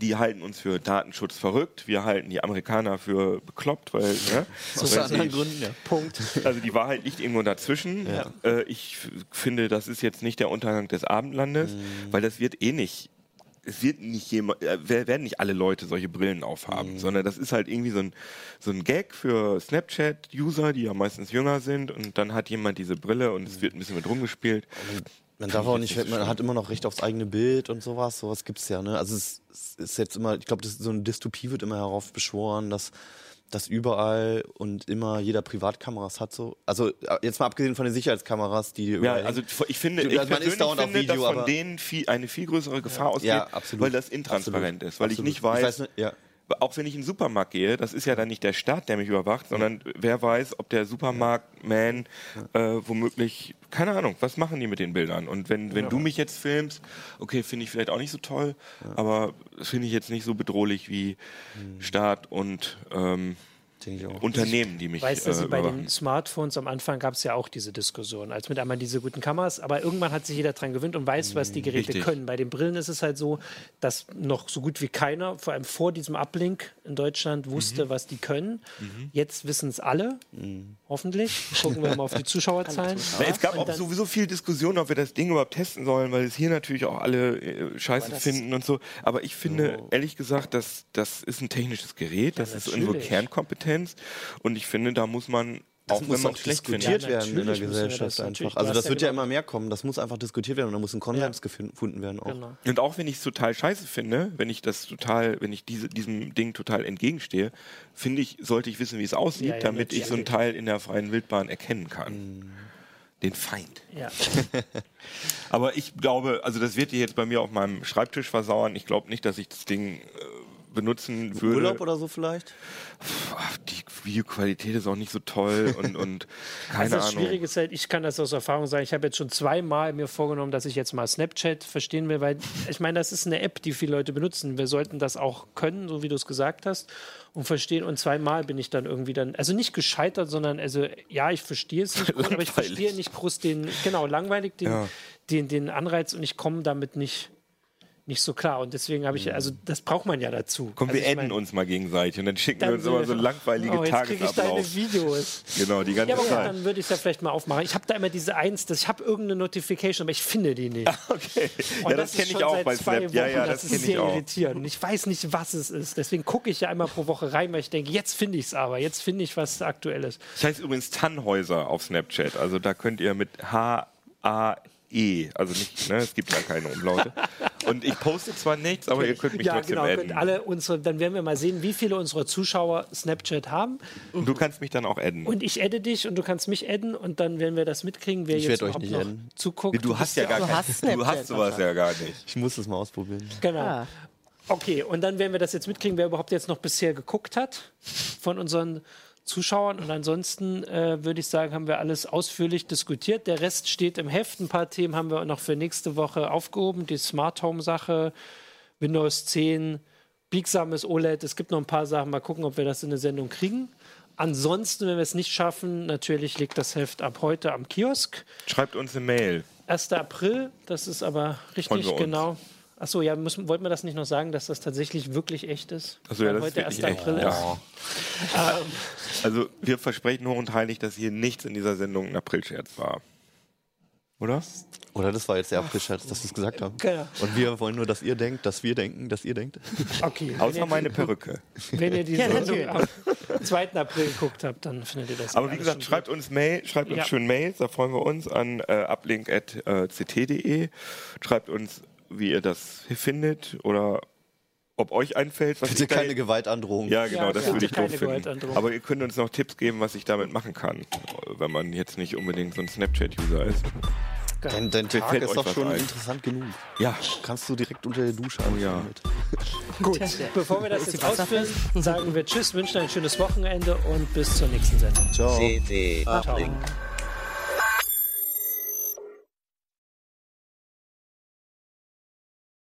die halten uns für Datenschutz verrückt, wir halten die Amerikaner für bekloppt, weil, ne, Aus weil anderen Gründen, ja. Punkt. also die Wahrheit liegt irgendwo dazwischen. Äh, ich finde, das ist jetzt nicht der Untergang des Abendlandes, Mhm. weil das wird eh nicht es wird nicht jemand, äh, wer- werden nicht alle Leute solche Brillen Mhm. aufhaben, sondern das ist halt irgendwie so ein, so ein Gag für Snapchat-User, die ja meistens jünger sind und dann hat jemand diese Brille und es wird ein bisschen mit rumgespielt. Man darf auch nicht, man hat immer noch Recht aufs eigene Bild und sowas. Sowas gibt's ja, ne? Also es, es ist jetzt immer, ich glaube, so eine Dystopie wird immer herauf beschworen, dass dass überall und immer jeder Privatkameras hat so. Also äh, jetzt mal abgesehen von den Sicherheitskameras, die Ja, überall also ich finde, ich man ist dauernd auf finde, Video, dass von aber- denen viel, eine viel größere Gefahr ausgeht, Ja, weil das intransparent Absolut. ist, weil Absolut. ich nicht weiß, nicht, ja. Auch wenn ich in den Supermarkt gehe, das ist ja dann nicht der Staat, der mich überwacht, sondern wer weiß, ob der Supermarktman äh, womöglich, keine Ahnung, was machen die mit den Bildern? Und wenn, wenn du mich jetzt filmst, okay, finde ich vielleicht auch nicht so toll, aber finde ich jetzt nicht so bedrohlich wie Staat und ähm. Unternehmen, die mich Weißt du, äh, bei den Smartphones am Anfang gab es ja auch diese Diskussion, als mit einmal diese guten Kameras, aber irgendwann hat sich jeder dran gewöhnt und weiß, was die Geräte Richtig. können. Bei den Brillen ist es halt so, dass noch so gut wie keiner, vor allem vor diesem Uplink in Deutschland, wusste, was die können. Jetzt wissen es alle, hoffentlich. Gucken wir mal auf die Zuschauerzahlen. Na, es gab Und auch sowieso viel Diskussion, ob wir das Ding überhaupt testen sollen, weil es hier natürlich auch alle äh, scheiße finden und so. Aber ich finde, ehrlich gesagt, das, das ist ein technisches Gerät, das ist unsere natürlich. Kernkompetenz. Und ich finde, da muss man, Das auch wenn muss man auch schlecht findet, diskutiert Ja, werden in der Gesellschaft einfach. Also das ja wird ja genau- immer mehr kommen. Das muss einfach diskutiert werden und da muss ein Konsens gefin- gefunden werden auch. Genau. Und auch wenn ich es total scheiße finde, wenn ich das total, wenn ich diese, diesem Ding total entgegenstehe, finde ich, sollte ich wissen, wie es aussieht, Ja, ja, damit ich so einen. Teil in der freien Wildbahn erkennen kann. Den Feind. Ja. Aber ich glaube, also das wird dir jetzt bei mir auf meinem Schreibtisch versauern. Ich glaube nicht, dass ich das Ding äh, benutzen würde. Urlaub oder so vielleicht? Ach, die Videoqualität ist auch nicht so toll und, und keine Also das Ahnung. Schwierige ist halt, ich kann das aus Erfahrung sagen, ich habe jetzt schon zweimal mir vorgenommen, dass ich jetzt mal Snapchat verstehen will, weil ich meine, das ist eine App, die viele Leute benutzen. Wir sollten das auch können, so wie du es gesagt hast, und verstehen. Und zweimal bin ich dann irgendwie dann, also nicht gescheitert, sondern also ja, ich verstehe es nicht, groß, aber ich verstehe nicht groß den, genau, langweilig den, Ja. den, den Anreiz und ich komme damit nicht, nicht so klar. Und deswegen habe ich, also das braucht man ja dazu. Komm, also wir adden uns mal gegenseitig und dann schicken dann wir uns immer so langweilige oh, jetzt krieg ich deine Tagesablauf. Videos. Genau, die ganze Ja, aber Zeit. dann würde ich es ja vielleicht mal aufmachen. Ich habe da immer diese Eins, dass ich habe irgendeine Notification, aber ich finde die nicht. Okay. Und Ja, das ist kenne ich auch seit bei zwei Snap. Ja, Wochen, ja, das, das ist kenne ich sehr auch. irritierend. Ich weiß nicht, was es ist. Deswegen gucke ich ja einmal pro Woche rein, weil ich denke, jetzt finde ich es aber. Jetzt finde ich, was aktuell ist. Ich heiße übrigens Tannhäuser auf Snapchat. Also da könnt ihr mit H-A-E, also nicht, ne, es gibt ja keine Umlaute. Und ich poste zwar nichts, aber ihr könnt mich ja, trotzdem genau. adden. Könnt alle unsere, dann werden wir mal sehen, wie viele unserer Zuschauer Snapchat haben. Und du kannst mich dann auch adden. Und ich adde dich und du kannst mich adden und dann werden wir das mitkriegen, wer Ich jetzt euch überhaupt nicht noch adden. zuguckt. du hast ja gar du kein, hast du Snapchat hast sowas ja gar nicht. Ich muss das mal ausprobieren. Genau. Ah. Okay, und dann werden wir das jetzt mitkriegen, wer überhaupt jetzt noch bisher geguckt hat von unseren Zuschauern. Und ansonsten äh, würde ich sagen, haben wir alles ausführlich diskutiert. Der Rest steht im Heft. Ein paar Themen haben wir noch für nächste Woche aufgehoben. Die Smart Home Sache, Windows 10, biegsames OLED. Es gibt noch ein paar Sachen. Mal gucken, ob wir das in eine Sendung kriegen. Ansonsten, wenn wir es nicht schaffen, natürlich liegt das Heft ab heute am Kiosk. Schreibt uns eine Mail. 1. April, das ist aber richtig genau. Achso, ja, müssen, wollten wir das nicht noch sagen, dass das tatsächlich wirklich echt ist? Achso, ja, das ist heute wirklich 1. echt. April ist. Ja. Also wir versprechen hoch und heilig, dass hier nichts in dieser Sendung ein Aprilscherz war. Oder? Oder das war jetzt der Aprilscherz, dass wir es gesagt haben. Genau. Und wir wollen nur, dass ihr denkt, dass wir denken, dass ihr denkt. Okay. Außer meine Perücke. wenn ihr die Ja, Sendung natürlich. am 2. April geguckt habt, dann findet ihr das. Aber ja wie gesagt, schreibt uns Mail, schreibt uns Ja. schön Mails, da freuen wir uns an äh, uplink.ct.de. Schreibt uns, wie ihr das findet oder ob euch einfällt, was Bitte ich da- keine Gewaltandrohung. Ja, genau, Ja, das würde ich doof finden. Aber ihr könnt uns noch Tipps geben, was ich damit machen kann, wenn man jetzt nicht unbedingt so ein Snapchat-User ist. Dein, dein Tag fällt ist doch schon ein? interessant genug. Ja, Kannst du direkt unter der Dusche anfangen ja. Gut, bevor wir das jetzt ausführen, sagen wir Tschüss, wünschen ein schönes Wochenende und bis zur nächsten Sendung. Ciao. CD Ciao.